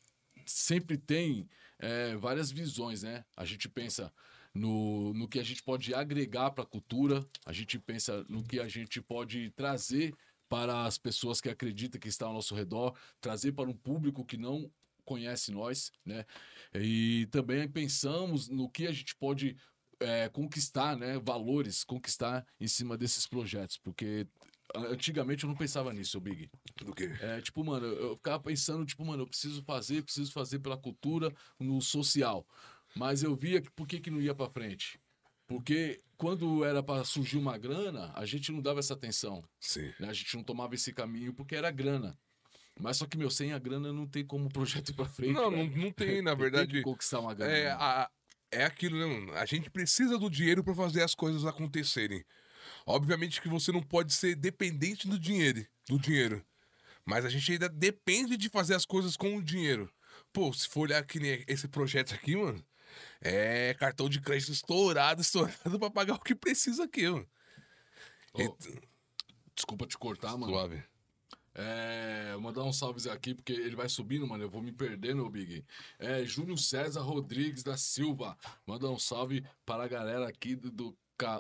sempre tem é, várias visões, né? A gente pensa no, no que a gente pode agregar para a cultura, a gente pensa no que a gente pode trazer para as pessoas que acreditam que está ao nosso redor, trazer para um público que não conhece nós, né? E também pensamos no que a gente pode é, conquistar, né? Valores, conquistar em cima desses projetos, porque antigamente eu não pensava nisso, Big. Do quê? É, tipo, mano, eu ficava pensando, tipo, mano, eu preciso fazer, preciso fazer pela cultura, no social. Mas eu via que por que, que não ia para frente? Porque quando era para surgir uma grana, a gente não dava essa atenção. Sim. Né? A gente não tomava esse caminho porque era grana. Mas só que, meu, sem a grana não tem como o projeto ir pra frente. Não, não, não, tem, na verdade. Tem que conquistar uma grana. É, a, é aquilo, né, mano? A gente precisa do dinheiro para fazer as coisas acontecerem. Obviamente que você não pode ser dependente do dinheiro, do dinheiro. Mas a gente ainda depende de fazer as coisas com o dinheiro. Pô, se for olhar que nem esse projeto aqui, mano, é cartão de crédito estourado, estourado pra pagar o que precisa aqui, mano. Oh, desculpa te cortar, mano. Suave. É, mandar um salve aqui, porque ele vai subindo, mano. Eu vou me perdendo, Big. É, Júlio César Rodrigues da Silva. Manda um salve para a galera aqui do, do,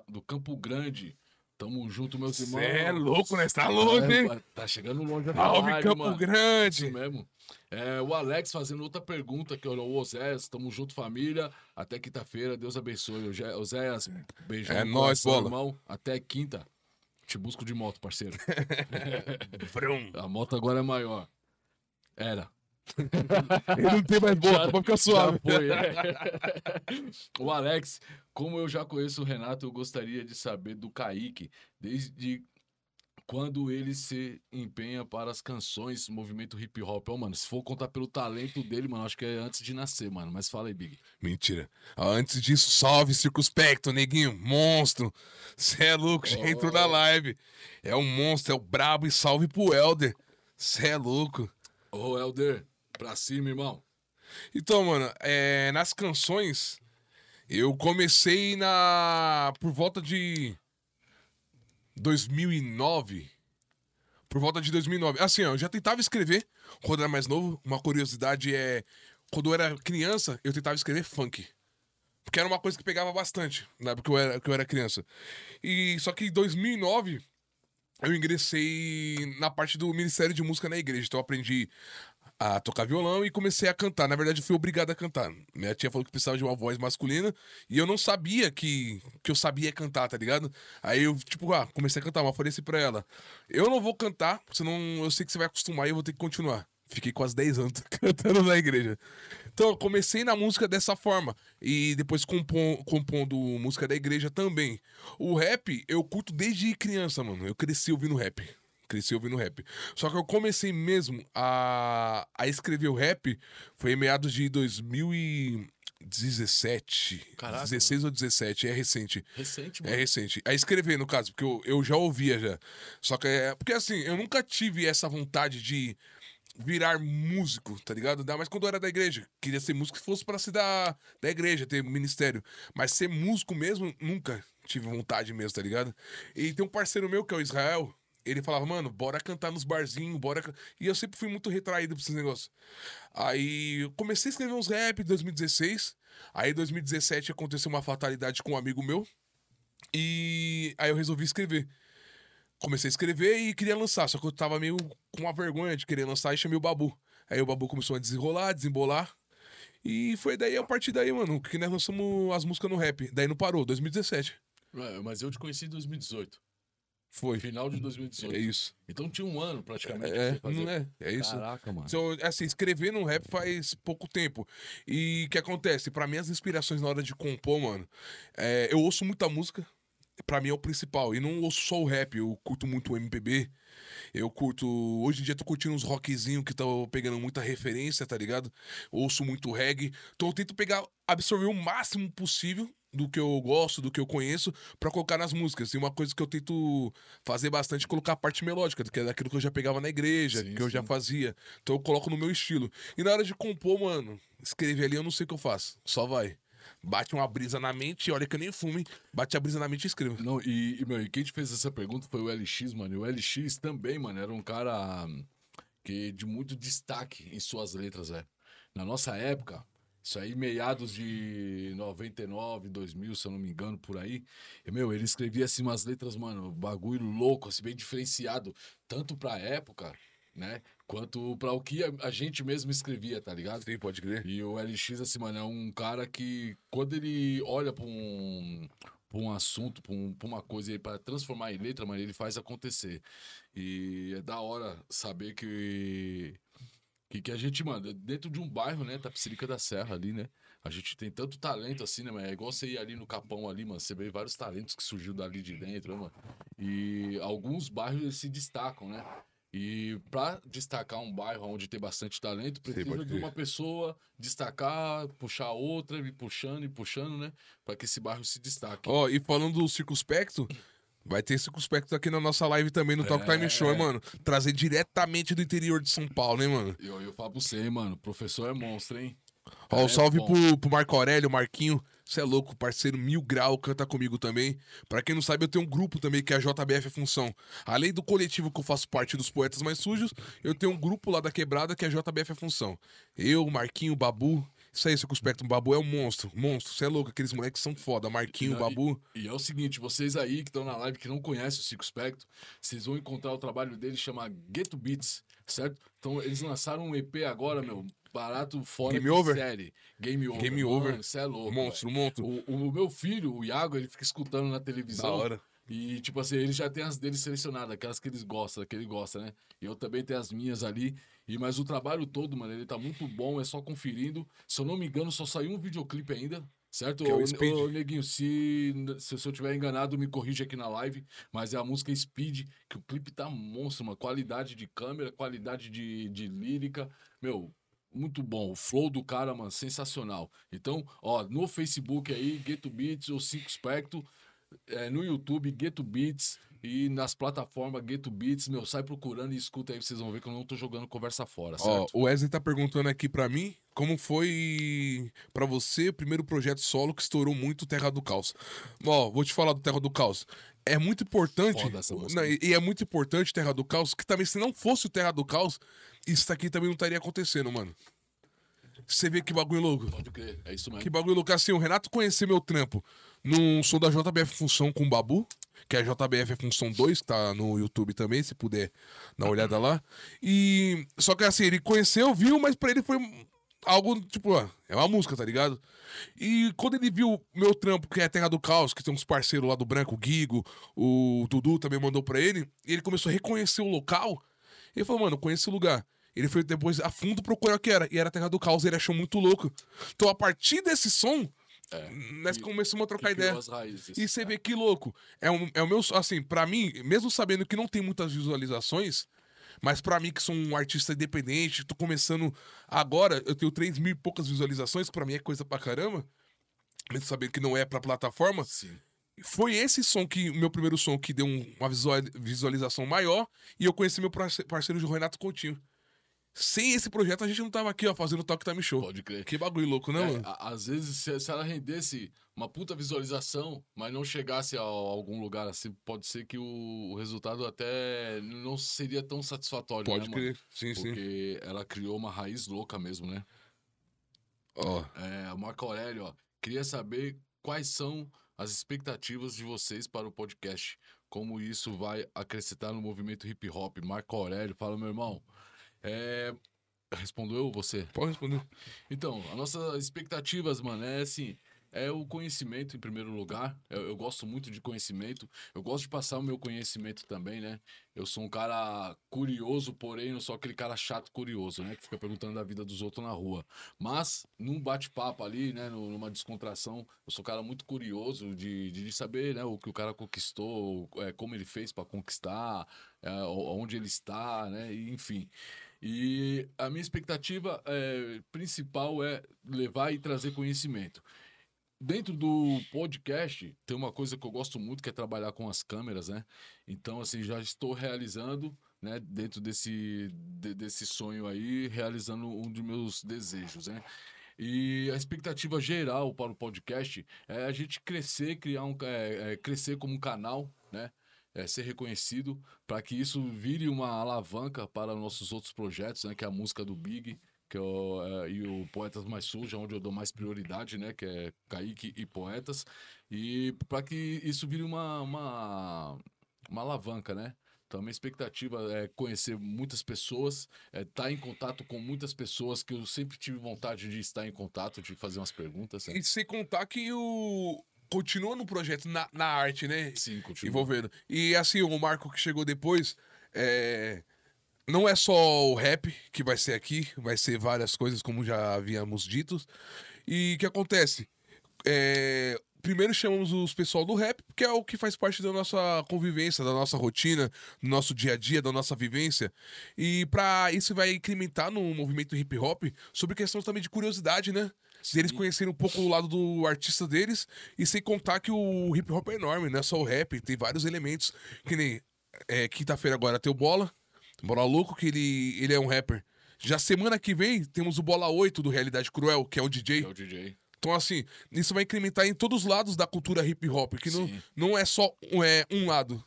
do Campo Grande. Tamo junto, meus irmãos. Você é louco, né? Tá longe, hein? É, tá chegando longe a Salve, Campo mano. Grande. Isso mesmo. É, o Alex fazendo outra pergunta que o Oséias, tamo junto, família. Até quinta-feira, Deus abençoe. Oséias, beijão. É nóis, bola. Irmão. Até quinta. Te busco de moto, parceiro. a moto agora é maior. Era. Ele não tem mais moto, pode ficar suave. Foi, é. o Alex, como eu já conheço o Renato, eu gostaria de saber do Kaique, desde quando ele se empenha para as canções, movimento hip hop. Ó, oh, mano, se for contar pelo talento dele, mano, acho que é antes de nascer, mano. Mas fala aí, Big. Mentira. Antes disso, salve circunspecto, neguinho, monstro. Cê é louco, já oh. entrou na live. É um monstro, é o brabo e salve pro Elder. Cê é louco. Ô, oh, Elder, pra cima, irmão. Então, mano, é, nas canções, eu comecei na. por volta de 2009. Por volta de 2009. Assim, eu já tentava escrever quando era mais novo. Uma curiosidade é. Quando eu era criança, eu tentava escrever funk. Porque era uma coisa que pegava bastante, na época que eu era, que eu era criança. E só que em 2009 eu ingressei na parte do Ministério de Música na igreja. Então eu aprendi a tocar violão e comecei a cantar. Na verdade, eu fui obrigado a cantar. Minha tia falou que precisava de uma voz masculina e eu não sabia que, que eu sabia cantar, tá ligado? Aí eu, tipo, ah, comecei a cantar, mas falei assim pra ela: eu não vou cantar, senão eu sei que você vai acostumar e eu vou ter que continuar. Fiquei quase 10 anos cantando na igreja. Então, eu comecei na música dessa forma. E depois compon, compondo música da igreja também. O rap, eu curto desde criança, mano. Eu cresci ouvindo rap cresci ouvindo rap. Só que eu comecei mesmo a, a escrever o rap foi em meados de 2017. Caraca, 16 mano. ou 17, é recente. Recente, mano. É recente. A escrever, no caso, porque eu, eu já ouvia já. Só que é. Porque assim, eu nunca tive essa vontade de virar músico, tá ligado? Mais quando eu era da igreja. Queria ser músico que fosse para ser da, da igreja, ter ministério. Mas ser músico mesmo, nunca tive vontade mesmo, tá ligado? E tem um parceiro meu que é o Israel ele falava, mano, bora cantar nos barzinhos, bora. E eu sempre fui muito retraído pra esses negócios. Aí eu comecei a escrever uns rap em 2016. Aí em 2017 aconteceu uma fatalidade com um amigo meu. E aí eu resolvi escrever. Comecei a escrever e queria lançar, só que eu tava meio com uma vergonha de querer lançar e chamei o Babu. Aí o Babu começou a desenrolar, desembolar. E foi daí, a partir daí, mano, que nós lançamos as músicas no rap. Daí não parou, 2017. Mas eu te conheci em 2018. Foi. Final de 2018. É isso. Então tinha um ano praticamente. É, não é? É isso. Caraca, mano. Então, assim, escrever no rap faz pouco tempo. E o que acontece? Para mim, as inspirações na hora de compor, mano, é, eu ouço muita música. Pra mim é o principal. E não ouço só o rap, eu curto muito o MPB. Eu curto. Hoje em dia tô curtindo uns rockzinhos que estão pegando muita referência, tá ligado? Ouço muito reggae. Então eu tento pegar, absorver o máximo possível do que eu gosto, do que eu conheço, pra colocar nas músicas. E uma coisa que eu tento fazer bastante é colocar a parte melódica, que é daquilo que eu já pegava na igreja, Sim, que eu já fazia. Então eu coloco no meu estilo. E na hora de compor, mano, escrever ali, eu não sei o que eu faço. Só vai. Bate uma brisa na mente, olha que eu nem fumo, hein? Bate a brisa na mente e escrevo. Não, e, e, meu, e quem te fez essa pergunta foi o LX, mano. E o LX também, mano, era um cara hum, que de muito destaque em suas letras, velho. Na nossa época, isso aí, meados de 99, 2000, se eu não me engano, por aí. E, meu, ele escrevia assim umas letras, mano, bagulho louco, assim, bem diferenciado. Tanto pra época, né? Quanto pra o que a, a gente mesmo escrevia, tá ligado? Sim, pode crer. E o LX, assim, mano, é um cara que, quando ele olha pra um, pra um assunto, pra, um- pra uma coisa, para transformar em letra, mano, ele faz acontecer. E é da hora saber que, que, que a gente, mano, dentro de um bairro, né, Tapicirica da Serra ali, né, a gente tem tanto talento assim, né, mano, é igual você ir ali no Capão ali, mano, você vê vários talentos que surgiu dali de dentro, né, mano, e alguns bairros eles se destacam, né, e pra destacar um bairro onde tem bastante talento, precisa pode de uma pessoa destacar, puxar outra, e puxando e puxando, né? Pra que esse bairro se destaque. Ó, e falando do circunspecto, vai ter circunspecto aqui na nossa live também no Talk Time É. Show, hein, mano. Trazer diretamente do interior de São Paulo, hein, mano. Eu, eu falo pra você, hein, mano. O professor é monstro, hein? Ó, É salve bom. pro, pro Marco Aurélio, Marquinho. Você é louco, parceiro Mil Grau, canta comigo também. Pra quem não sabe, eu tenho um grupo também que é a JBF Função. Além do coletivo que eu faço parte dos Poetas Mais Sujos, eu tenho um grupo lá da Quebrada que é a JBF Função. Eu, Marquinho, Babu. Isso aí, Circunspecto. Babu é um monstro. Monstro, você é louco. Aqueles moleques são foda. Marquinho, Não, Babu. E é o seguinte, vocês aí que estão na live que não conhecem o Cico Spectro, vocês vão encontrar o trabalho dele chama Ghetto Beats, certo? Então eles lançaram um EP agora, meu, barato fora Game over? série. Game over. Game Mano, over. Você é louco. monstro, velho. monstro. O, o meu filho, o Iago, ele fica escutando na Da televisão. hora. E, tipo assim, ele já tem as dele selecionadas, aquelas que eles gostam, que ele gosta, né? Eu também tenho as minhas ali. E, mas o trabalho todo, mano, ele tá muito bom, é só conferindo. Se eu não me engano, só saiu um videoclipe ainda, certo? Que é o Ô, ô, Neguinho, se, se, se eu tiver enganado, me corrige aqui na live. Mas é a música Speed, que o clipe tá monstro, mano. Qualidade de câmera, qualidade de, de lírica. Meu, muito bom. O flow do cara, mano, sensacional. Então, ó, no Facebook aí, Ghetto Beats ou Cinco Spectro, é, no YouTube, Ghetto Beats e nas plataformas Ghetto Beats, meu, sai procurando e escuta aí, vocês vão ver que eu não tô jogando conversa fora, Ó, certo? o Wesley tá perguntando aqui pra mim como foi pra você o primeiro projeto solo que estourou muito Terra do Caos. Ó, vou te falar do Terra do Caos. É muito importante. Não, e e é muito importante Terra do Caos, que também se não fosse o Terra do Caos, isso aqui também não estaria acontecendo, mano. Você vê que bagulho louco. Pode crer, é isso mesmo. Que bagulho louco. Assim, o Renato conheceu meu trampo num som da JBF Função com o Babu, que é a JBF Função 2, que tá no YouTube também, se puder dar uma olhada lá. E. Só que assim, ele conheceu, viu, mas pra ele foi algo, tipo, ó, é uma música, tá ligado? E quando ele viu meu trampo, que é Terra do Caos, que tem uns parceiros lá do Branco, o Guigo, o Dudu também mandou pra ele, e ele começou a reconhecer o local. Ele falou, mano, eu conheço o lugar. Ele foi depois a fundo procurar o que era. E era Terra do Caos, ele achou muito louco. Então, a partir desse som, nós que- começamos a trocar ideia. raízes. E você vê que louco. É, um, é o meu. Assim, pra mim, mesmo sabendo que não tem muitas visualizações, mas pra mim, que sou um artista independente, tô começando agora, eu tenho 3 mil e poucas visualizações, que pra mim é coisa pra caramba. Mesmo sabendo que não é pra plataforma. Sim. Foi esse som que, o meu primeiro som, que deu um- uma visual- visualização maior. E eu conheci meu parce- parceiro de Renato Coutinho. Sem esse projeto, a gente não tava aqui, ó, fazendo Talk Time Show. Pode crer. Que bagulho louco, né, É, mano? a- às vezes, se, se ela rendesse uma puta visualização, mas não chegasse a algum lugar assim, pode ser que o, o resultado até não seria tão satisfatório. Pode né, crer. mano? Sim, sim. Porque ela criou uma raiz louca mesmo, né? Ó, É, o Marco Aurélio, ó, queria saber quais são as expectativas de vocês para o podcast. Como isso vai acrescentar no movimento hip hop. Marco Aurélio, fala, meu irmão. É... Respondeu eu ou você? pode responder. Então, as nossas expectativas, mano, é assim. É o conhecimento em primeiro lugar. Eu, eu gosto muito de conhecimento. Eu gosto de passar o meu conhecimento também, né? Eu sou um cara curioso, porém não sou aquele cara chato curioso, né? Que fica perguntando da vida dos outros na rua. Mas, num bate-papo ali, né? nu- Numa descontração, eu sou um cara muito curioso de, de, saber, né? O que o cara conquistou, é, como ele fez para conquistar, é, onde ele está, né? E, enfim. E a minha expectativa é, principal é levar e trazer conhecimento. dentro do podcast, tem uma coisa que eu gosto muito, que é trabalhar com as câmeras, né? Então, assim, já estou realizando, né, dentro desse, de, desse sonho aí, realizando um dos meus desejos, né? E a expectativa geral para o podcast é a gente crescer, criar um, é, é, crescer como um canal, né? É, ser reconhecido para que isso vire uma alavanca para nossos outros projetos, né? Que é a música do Big, que eu, é, e o Poetas Mais Suja, onde eu dou mais prioridade, né? Que é Kaique e Poetas. E para que isso vire uma, uma, uma alavanca, né? Então, a minha expectativa é conhecer muitas pessoas, é estar em contato com muitas pessoas que eu sempre tive vontade de estar em contato, de fazer umas perguntas. Né? E sem contar que o. Continua no projeto, na, na arte, né? Sim, continua. Envolvendo. E assim, o Marco que chegou depois. É... Não é só o rap que vai ser aqui, vai ser várias coisas, como já havíamos dito. E o que acontece? É, primeiro chamamos os pessoal do rap, que é o que faz parte da nossa convivência, da nossa rotina, do nosso dia a dia, da nossa vivência. E para isso vai incrementar no movimento hip hop sobre questões também de curiosidade, né? Sim. Eles conhecerem um pouco o lado do artista deles e sem contar que o hip hop é enorme, não é só o rap, tem vários elementos. Que nem é, quinta-feira agora tem o Bola, Bola Louco, que ele, ele é um rapper. Já semana que vem temos o Bola 8 do Realidade Cruel, que é o DJ. É o DJ. Então, assim, isso vai incrementar em todos os lados da cultura hip hop, que não, não é só é, um lado.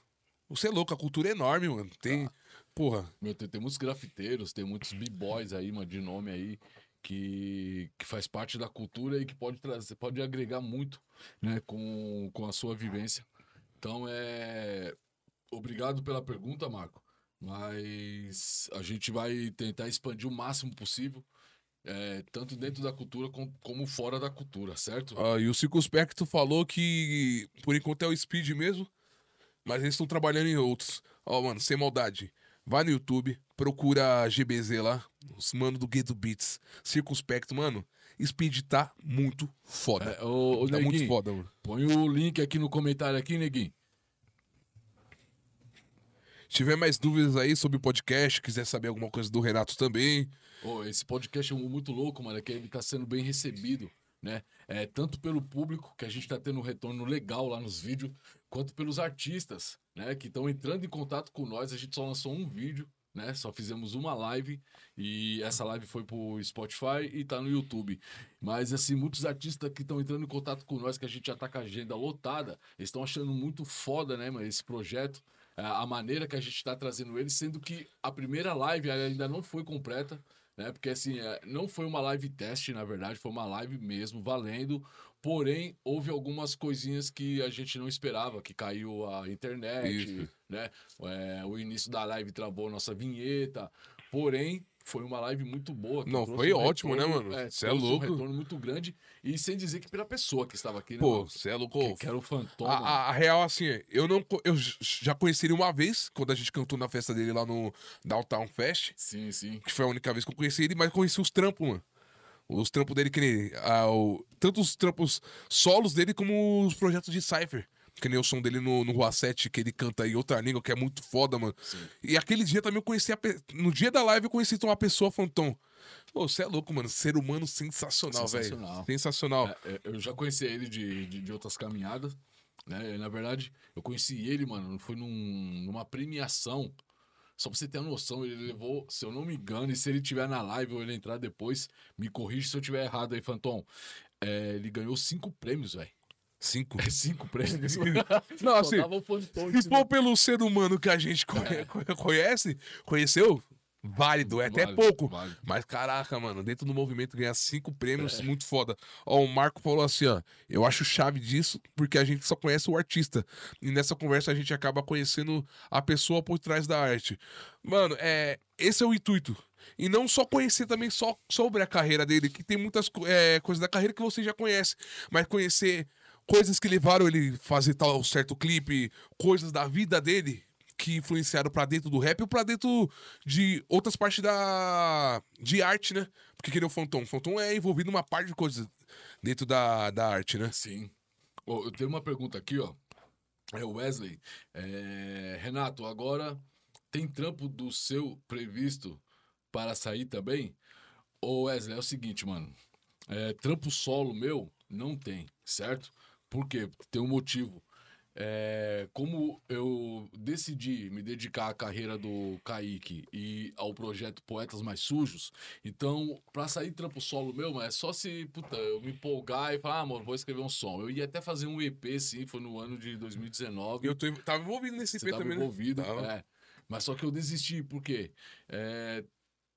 Você é louco, a cultura é enorme, mano. Tem. Ah. Porra. Meu, tem, tem muitos grafiteiros, tem muitos b-boys aí, mano, de nome aí, que, que faz parte da cultura e que pode trazer, pode agregar muito, né, com, com a sua vivência. Então é. Obrigado pela pergunta, Marco. Mas a gente vai tentar expandir o máximo possível é, tanto dentro da cultura como fora da cultura, certo? Ah, e o Circunspecto falou que por enquanto é o Speed mesmo, mas eles estão trabalhando em outros. Ó, oh, mano, sem maldade. Vai no YouTube, procura GBZ lá, os mano do Gueto Beats, Circunspecto, mano. Speed tá muito foda. É, ô, ô, tá Neguinho, muito foda, mano. Põe o link aqui no comentário aqui, Neguinho. Se tiver mais dúvidas aí sobre o podcast, quiser saber alguma coisa do Renato também, Oh, esse podcast é muito louco, mano, é que ele tá sendo bem recebido, né? É, tanto pelo público, que a gente tá tendo um retorno legal lá nos vídeos, quanto pelos artistas, né? Que estão entrando em contato com nós. A gente só lançou um vídeo, né? Só fizemos uma live e essa live foi pro Spotify e tá no YouTube. Mas, assim, muitos artistas que estão entrando em contato com nós, que a gente já tá com a agenda lotada, estão achando muito foda, né, mano, esse projeto. A maneira que a gente tá trazendo eles, sendo que a primeira live ainda não foi completa né? Porque assim, é, não foi uma live teste, na verdade, foi uma live mesmo, valendo. Porém, houve algumas coisinhas que a gente não esperava, que caiu a internet, Isso. né? É, o início da live travou nossa vinheta. Porém, foi uma live muito boa. Não, foi um ótimo, né, retorno, né, mano? Você é, é louco. um retorno muito grande. E sem dizer que pela pessoa que estava aqui, né? Pô, você é louco. Que, que era o Fantoma. A, a, a, real, assim, eu não. Eu já conheci ele uma vez, quando a gente cantou na festa dele lá no Downtown Fest. Sim, sim. Que foi a única vez que eu conheci ele, mas conheci os trampos, mano. Os trampos dele, que nem. Ah, o, tanto os trampos solos dele como os projetos de Cypher. Que nem o som dele no, no Rua 7, que ele canta em outra língua, que é muito foda, mano. Sim. E aquele dia também eu conheci. A, no dia da live eu conheci uma pessoa, Fantom. Pô, você é louco, mano. Ser humano sensacional, velho. Sensacional. Sensacional. É, é, eu já conheci ele de, de, de, outras caminhadas. Né? Na verdade, eu conheci ele, mano. Foi num, numa premiação. Só pra você ter uma noção, ele levou, se eu não me engano, e se ele tiver na live ou ele entrar depois, me corrige se eu tiver errado aí, Fantom. É, ele ganhou cinco prêmios, velho. Cinco? É cinco prêmios. Não, assim, se for pelo ser humano que a gente é. conhece, conheceu, válido, é até pouco. Válido. Mas caraca, mano, dentro do movimento ganhar cinco prêmios, é. muito foda. Ó, o Marco falou assim, ó, eu acho chave disso porque a gente só conhece o artista. E nessa conversa a gente acaba conhecendo a pessoa por trás da arte. Mano, é, esse é o intuito. E não só conhecer também só sobre a carreira dele, que tem muitas é, coisas da carreira que você já conhece, mas conhecer coisas que levaram ele fazer tal certo clipe, coisas da vida dele que influenciaram para dentro do rap ou para dentro de outras partes da de arte, né? Porque queria o Fantom. O Fantom é envolvido numa parte de coisas dentro da, da arte, né? Sim. Oh, eu tenho uma pergunta aqui, ó. É o Wesley. É... Renato, agora tem trampo do seu previsto para sair também? Ô Wesley, é o seguinte, mano. É, trampo solo meu, Não tem, certo? Por quê? Tem um motivo. É, como eu decidi me dedicar à carreira do Kaique e ao projeto Poetas Mais Sujos, então, pra sair trampo solo meu, mas é só se, puta, eu me empolgar e falar, ah, amor, vou escrever um som. Eu ia até fazer um EP, sim, foi no ano de 2019. Eu tô, tava envolvido nesse Você EP tava também, né? envolvido, Tava. é. Mas só que eu desisti, por quê? É,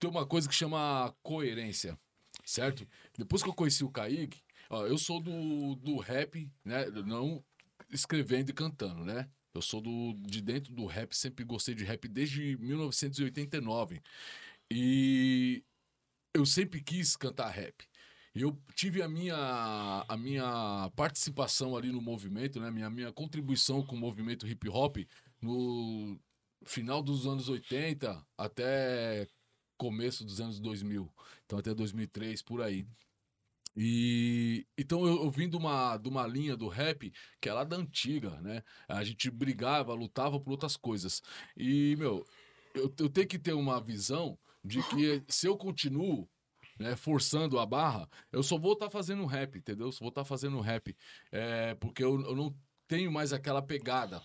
tem uma coisa que chama coerência, certo? Depois que eu conheci o Kaique, ó, eu sou do, do rap, né? Não escrevendo e cantando, né? Eu sou do, de dentro do rap, sempre gostei de rap desde 1989. E eu sempre quis cantar rap. Eu tive a minha, a minha participação ali no movimento, né? Minha, minha contribuição com o movimento hip hop no final dos anos 80 até começo dos anos 2000. Então até 2003, por aí. E então eu, eu vim de uma, de uma linha do rap que é lá da antiga, né? A gente brigava, lutava por outras coisas. E, meu, eu, eu tenho que ter uma visão de que se eu continuo né, forçando a barra, eu só vou estar fazendo rap, entendeu? Só vou estar fazendo rap. É, porque eu, eu não tenho mais aquela pegada.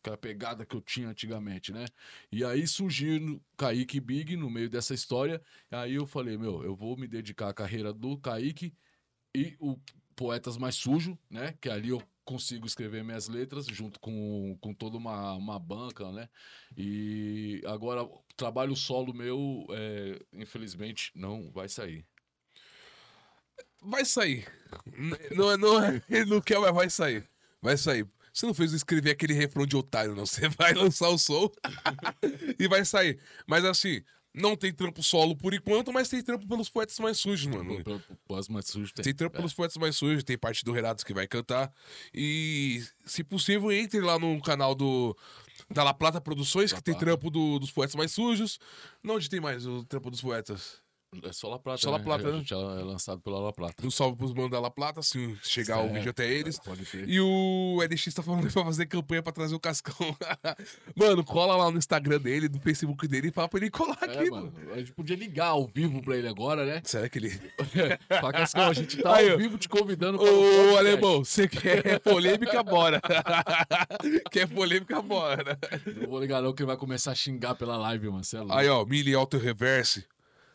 Aquela pegada que eu tinha antigamente, né? E aí surgiu Kaique Big no meio dessa história. Aí eu falei, meu, eu vou me dedicar à carreira do Kaique e o Poetas Mais Sujo, né? Que ali eu consigo escrever minhas letras junto com, com toda uma, uma banca, né? E agora, trabalho solo meu, é, infelizmente, não vai sair. Vai sair. Não, é- não, é- ele não quer, mas vai sair. Vai sair. Você não fez escrever aquele refrão de otário, não. Você vai lançar o som e vai sair. Mas assim, não tem trampo solo por enquanto, mas tem trampo pelos poetas mais sujos, mano. Mais Sujos tem. Tem trampo É. pelos poetas mais sujos, tem parte do Renato que vai cantar. E, se possível, entre lá no canal do da La Plata Produções, La que tem Plata. trampo do- dos poetas mais sujos. Não, onde tem mais o trampo dos poetas? É só La Plata, Só La né? Plata, A né? gente é lançado pela La Plata. Um salve pros manos da La Plata, se chegar o É, vídeo até eles. Pode crer. E o LX tá falando pra fazer campanha pra trazer o Cascão. mano, cola lá no Instagram dele, no Facebook dele e fala pra ele colar É, aqui, mano, mano. a gente podia ligar ao vivo pra ele agora, né? Será que ele. Fala, Cascão, a gente tá Aí, ao vivo te convidando Ô, podcast. alemão, você quer polêmica, bora. quer polêmica, bora. Não vou ligar não que ele vai começar a xingar pela live, mano. Cê é louco. Aí, ó, Mili Auto Reverse.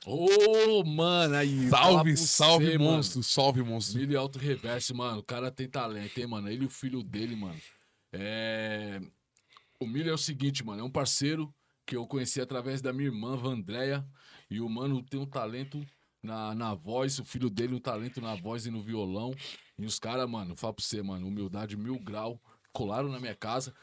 Ô, mano, aí. Salve, salve, você, mano. monstro. Salve, monstro. Milho Alto Reverse, mano. O cara tem talento, hein, mano? Ele e o filho dele, mano. É... O Milho é o seguinte, mano. É um parceiro que eu conheci através da minha irmã, Vandréia. E o mano tem um talento na, na voz. O filho dele, um talento na voz e no violão. E os caras, mano, fala pra você, mano. Humildade mil grau. Colaram na minha casa.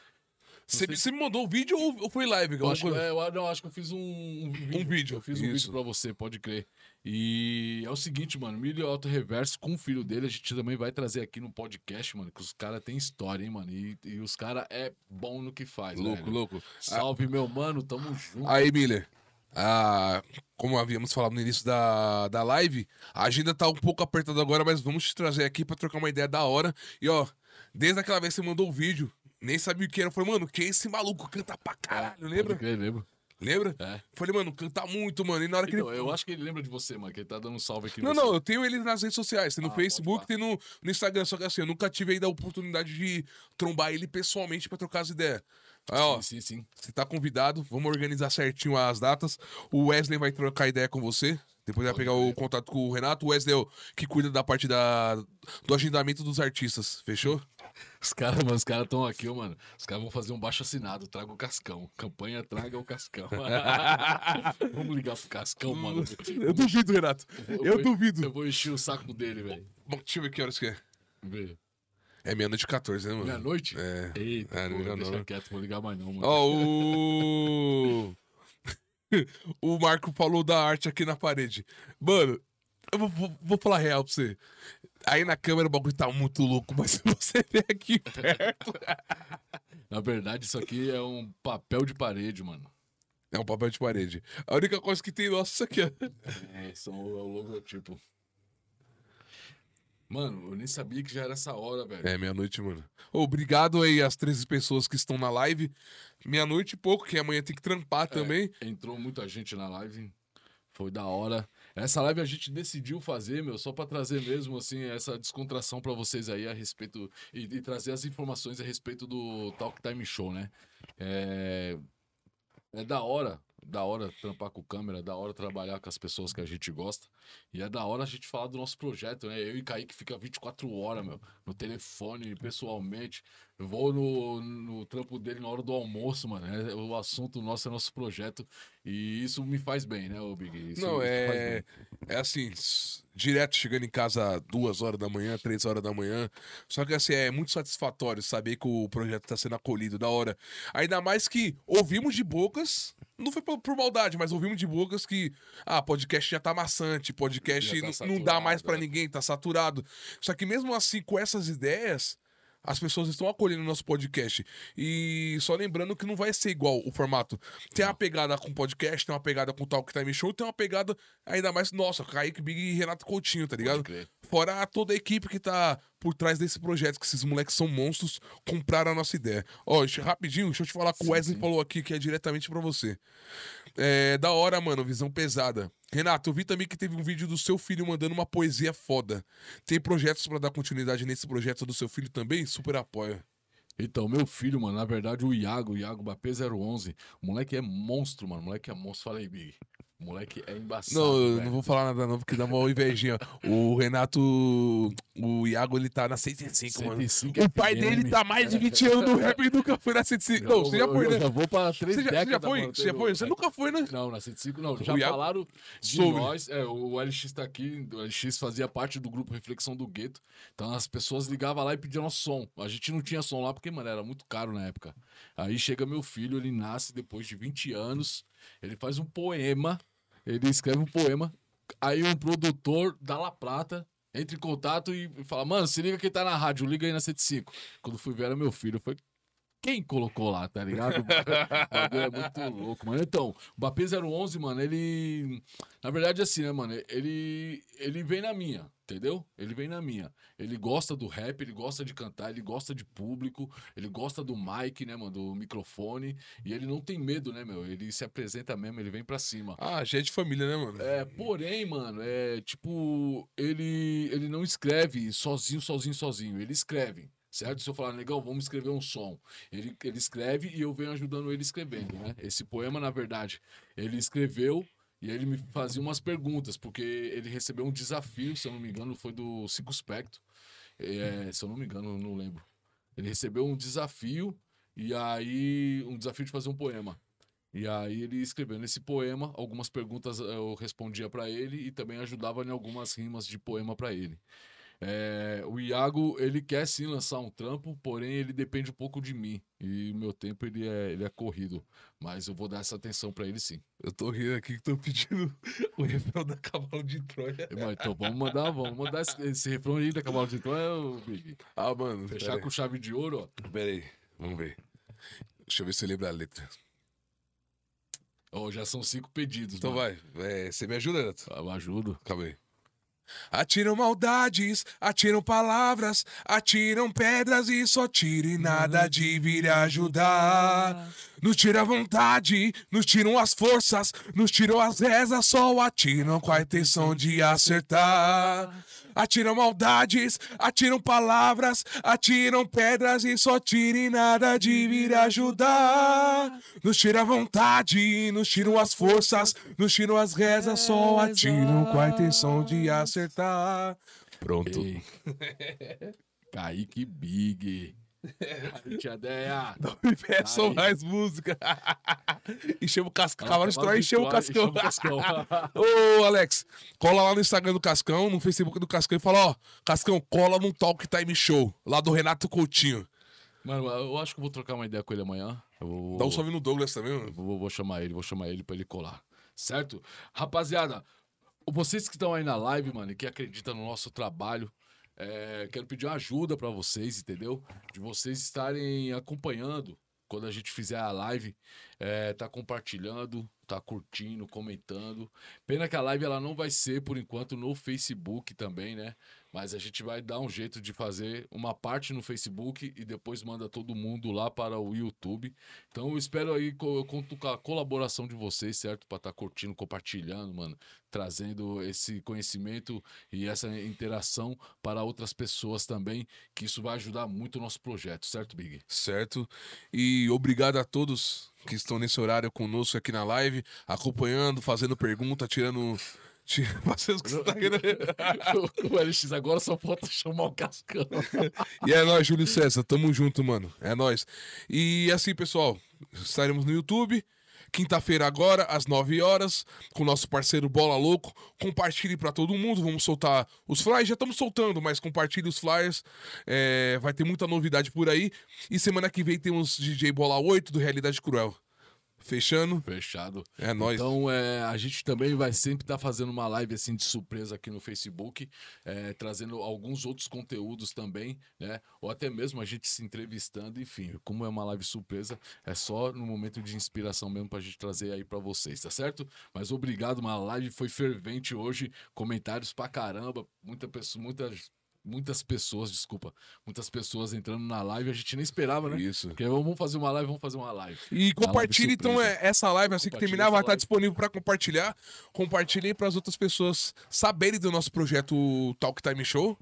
Você sei- me mandou o vídeo ou ou foi live? Eu acho, coisa? é, eu, não, acho que eu fiz um, um vídeo. vídeo, Eu fiz um isso. vídeo pra você, pode crer. E é o seguinte, mano. Milho Alto Reverso com o filho dele, a gente também vai trazer aqui no podcast, mano. Que os caras têm história, hein, mano. E, e os caras é bom no que faz, Louco, velho. louco. Salve, meu mano. Tamo junto. Aí, Miller. ah, como havíamos falado no início da, da live, a agenda tá um pouco apertada agora, mas vamos te trazer aqui pra trocar uma ideia da hora. E ó, desde aquela vez que você mandou o vídeo, nem sabia o que era. Eu falei, mano, quem é esse maluco? Canta pra caralho, lembra? Pode crer, lembro. Lembra? É. Falei, mano, canta muito, mano. E na hora que Então, ele. eu acho que ele lembra de você, mano. Que ele tá dando um salve aqui. Não, no não, eu tenho ele nas redes sociais. Tem no Ah, Facebook, tem no, no Instagram. Só que assim, eu nunca tive ainda a oportunidade de trombar ele pessoalmente pra trocar as ideias. Aí, ó, Sim, sim, sim. você tá convidado, vamos organizar certinho as datas. O Wesley vai trocar ideia com você. Depois vai pegar o contato com o Renato. O Wesley é o que cuida da parte da, do agendamento dos artistas. Fechou? Os caras, mano, os caras estão aqui, mano. Os caras vão fazer um baixo assinado. Traga o Cascão. Campanha Traga o Cascão. Vamos ligar pro Cascão, mano. Eu duvido, Renato. Eu vou- duvido. Eu vou encher o saco dele, velho. Bom, deixa eu ver que horas que é. Vê. É meia-noite e 14, né, mano? Meia-noite? É. Eita, É, não pô, deixa não. quieto, vou ligar mais não, mano. Ó, o. o Marco falou da arte aqui na parede. Mano, eu vou, vou- vou falar real pra você. Aí na câmera o bagulho tá muito louco, mas se você ver aqui perto. Na verdade, isso aqui é um papel de parede, mano. É um papel de parede. A única coisa que tem nossa é isso aqui, ó. É, são é o logotipo. Mano, eu nem sabia que já era essa hora, velho. É, meia-noite, mano. Obrigado aí às 13 pessoas que estão na live. Meia-noite e pouco, que amanhã tem que trampar também. Entrou muita gente na live. Foi da hora. Essa live a gente decidiu fazer, meu, só pra trazer mesmo, assim, essa descontração pra vocês aí a respeito. E, e trazer as informações a respeito do Talk Time Show, né? É. É da hora, da hora trampar com câmera, da hora trabalhar com as pessoas que a gente gosta. E é da hora a gente falar do nosso projeto, né? Eu e Kaique fica 24 horas, meu, no telefone, pessoalmente. Eu vou no, no trampo dele na hora do almoço, mano. É, o assunto nosso é nosso projeto. E isso me faz bem, né, ô Big? Isso, Não, é. É assim, direto chegando em casa duas horas da manhã, três horas da manhã. Só que assim, é muito satisfatório saber que o projeto tá sendo acolhido da hora. Ainda mais que ouvimos de bocas. Não foi por, por maldade, mas ouvimos de bocas que, ah, podcast já tá maçante, podcast Já tá não, não dá mais pra é. ninguém, tá saturado. Só que mesmo assim, com essas ideias, as pessoas estão acolhendo o nosso podcast. E só lembrando que não vai ser igual o formato. Tem uma pegada com podcast, tem uma pegada com Talk Time Show, tem uma pegada ainda mais, nossa, Kaique Big e Renato Coutinho, tá ligado? Fora toda a equipe que tá por trás desse projeto, que esses moleques são monstros, compraram a nossa ideia. Ó, rapidinho, deixa eu te falar que o Wesley sim. falou aqui, que é diretamente pra você. É da hora, mano, visão pesada. Renato, eu vi também que teve um vídeo do seu filho mandando uma poesia foda. Tem projetos pra dar continuidade nesse projeto do seu filho também? Super apoio. Então, meu filho, mano, na verdade, o Iago, o Iago Bapê 011, o moleque é monstro, mano. O moleque é monstro. Fala aí, Big. O moleque é embaçado. Não, eu velho. não vou falar nada não, porque dá uma invejinha. O Renato, o Iago, ele tá na 105, mano. 105 O pai FM. dele tá mais de 20 anos no rap e nunca foi na 105. Não, você já Eu- foi, eu né? já vou pra três Você já, você já décadas, foi? mano, Você já foi? Você nunca foi, né? Não, na 105 não. Já Iago- falaram de Sobre. nós. É, o LX tá aqui. O LX fazia parte do grupo Reflexão do Gueto. Então as pessoas ligavam lá e pediam nosso som. A gente não tinha som lá porque, mano, era muito caro na época. Aí chega meu filho, ele nasce depois de 20 anos. Ele faz um poema. Ele escreve um poema. Aí um produtor da La Plata entra em contato e fala: Mano, se liga quem tá na rádio, liga aí na 105. Quando fui ver, era meu filho. Foi quem colocou lá, tá ligado? O bagulho é muito louco, mano. Então, o Bapê 011, mano, ele. Na verdade, assim, né, mano? Ele, ele vem na minha, entendeu? Ele vem na minha. Ele gosta do rap, ele gosta de cantar, ele gosta de público, ele gosta do mic, né, mano? Do microfone. E ele não tem medo, né, meu? Ele se apresenta mesmo, ele vem pra cima. Ah, já é de família, né, mano? É, porém, mano, é tipo, ele, ele não escreve sozinho, sozinho, sozinho. Ele escreve, certo? Se eu falar, negão, vamos escrever um som. Ele, ele escreve e eu venho ajudando ele escrevendo, né? Esse poema, na verdade, ele escreveu e ele me fazia umas perguntas, porque ele recebeu um desafio, se eu não me engano, foi do Cinco Spectro. É, se eu não me engano, não lembro. Ele recebeu um desafio e aí um desafio de fazer um poema. E aí ele escreveu nesse poema algumas perguntas eu respondia pra ele e também ajudava em algumas rimas de poema pra ele. É, o Iago, ele quer sim lançar um trampo, porém ele depende um pouco de mim. E o meu tempo ele é, ele é corrido. Mas eu vou dar essa atenção pra ele sim. Eu tô rindo aqui que tô pedindo o refrão da Cavalo de Troia. Mas, Então vamos mandar, vamos mandar esse, esse refrão aí da Cavalo de Troia, ô, Big. Ah, mano, Fechar com chave de ouro, ó. Pera aí, vamos ver. Deixa eu ver se eu lembro a letra. Ó, já são cinco pedidos. Então mano. vai, é, você me ajuda, Neto? Eu ajudo. Calma aí. Atiram maldades, atiram palavras, atiram pedras e só tiram e nada de vir ajudar. Nos tira a vontade, nos tiram as forças, nos tiram as rezas, só atiram com a intenção de acertar. Atiram maldades, atiram palavras, atiram pedras e só tiram e nada de vir ajudar. Nos tira a vontade, nos tiram as forças, nos tiram as rezas, só atiram com a intenção de acertar. Pronto. Ei. Kaique Big. Tia Deia. Não me peçam mais música. encheu o cascão. Cavalo de Troia encheu o cascão. Ô, Alex, cola lá no Instagram do Cascão, no Facebook do Cascão e fala, ó, Cascão, cola num Talk Time Show, lá do Renato Coutinho. Mano, eu acho que eu vou trocar uma ideia com ele amanhã. Vou, Dá um salve no Douglas também, mano. vou, vou chamar ele, vou chamar ele pra ele colar. Certo? Rapaziada, vocês que estão aí na live, mano, e que acreditam no nosso trabalho, é, quero pedir ajuda pra vocês, entendeu? De vocês estarem acompanhando quando a gente fizer a live, é, tá compartilhando, tá curtindo, comentando. Pena que a live ela não vai ser, por enquanto, no Facebook também, né? Mas a gente vai dar um jeito de fazer uma parte no Facebook e depois manda todo mundo lá para o YouTube. Então eu espero aí, eu conto com a colaboração de vocês, certo? Para estar tá curtindo, compartilhando, mano. Trazendo esse conhecimento e essa interação para outras pessoas também, que isso vai ajudar muito o nosso projeto, certo, Big? Certo. E obrigado a todos que estão nesse horário conosco aqui na live, acompanhando, fazendo pergunta, tirando O que você tá querendo. o LX agora só falta chamar o Cascão. e é nóis, Júlio César. Tamo junto, mano. É nóis. E assim, pessoal, estaremos no YouTube. Quinta-feira agora, às 9 horas, com o nosso parceiro Bola Louco. Compartilhe para todo mundo. Vamos soltar os flyers. Já estamos soltando, mas compartilhe os flyers. É... vai ter muita novidade por aí. E semana que vem temos DJ Bola 8 do Realidade Cruel. Fechando? Fechado. É nóis. Então, é, a gente também vai sempre estar tá fazendo uma live assim de surpresa aqui no Facebook, é, trazendo alguns outros conteúdos também, né? Ou até mesmo a gente se entrevistando, enfim. Como é uma live surpresa, é só no momento de inspiração mesmo pra gente trazer aí para vocês, tá certo? Mas obrigado, uma live foi fervente hoje, comentários pra caramba, muita pessoa, muitas muitas pessoas, desculpa, muitas pessoas entrando na live, a gente nem esperava, né? Isso. Porque vamos fazer uma live, vamos fazer uma live. E compartilhe então é, essa live assim que terminar vai estar disponível para compartilhar. Compartilhem para as outras pessoas saberem do nosso projeto Talk Time Show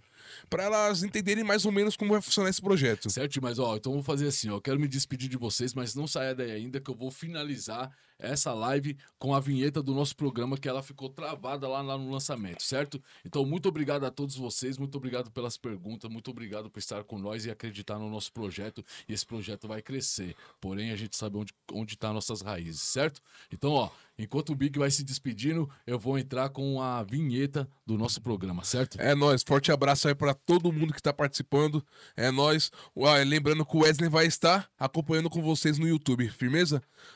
para elas entenderem mais ou menos como vai funcionar esse projeto. Certo, mas ó, então vou fazer assim, ó, quero me despedir de vocês, mas não saia daí ainda que eu vou finalizar essa live com a vinheta do nosso programa que ela ficou travada lá, lá no lançamento, certo? Então muito obrigado a todos vocês, muito obrigado pelas perguntas, muito obrigado por estar com nós e acreditar no nosso projeto e esse projeto vai crescer. Porém, a gente sabe onde onde tá nossas raízes, certo? Então, ó, Enquanto o Big vai se despedindo, eu vou entrar com a vinheta do nosso programa, certo? É nós. Forte abraço aí para todo mundo que está participando. É nós. Lembrando que o Wesley vai estar acompanhando com vocês no YouTube. Firmeza?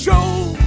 show.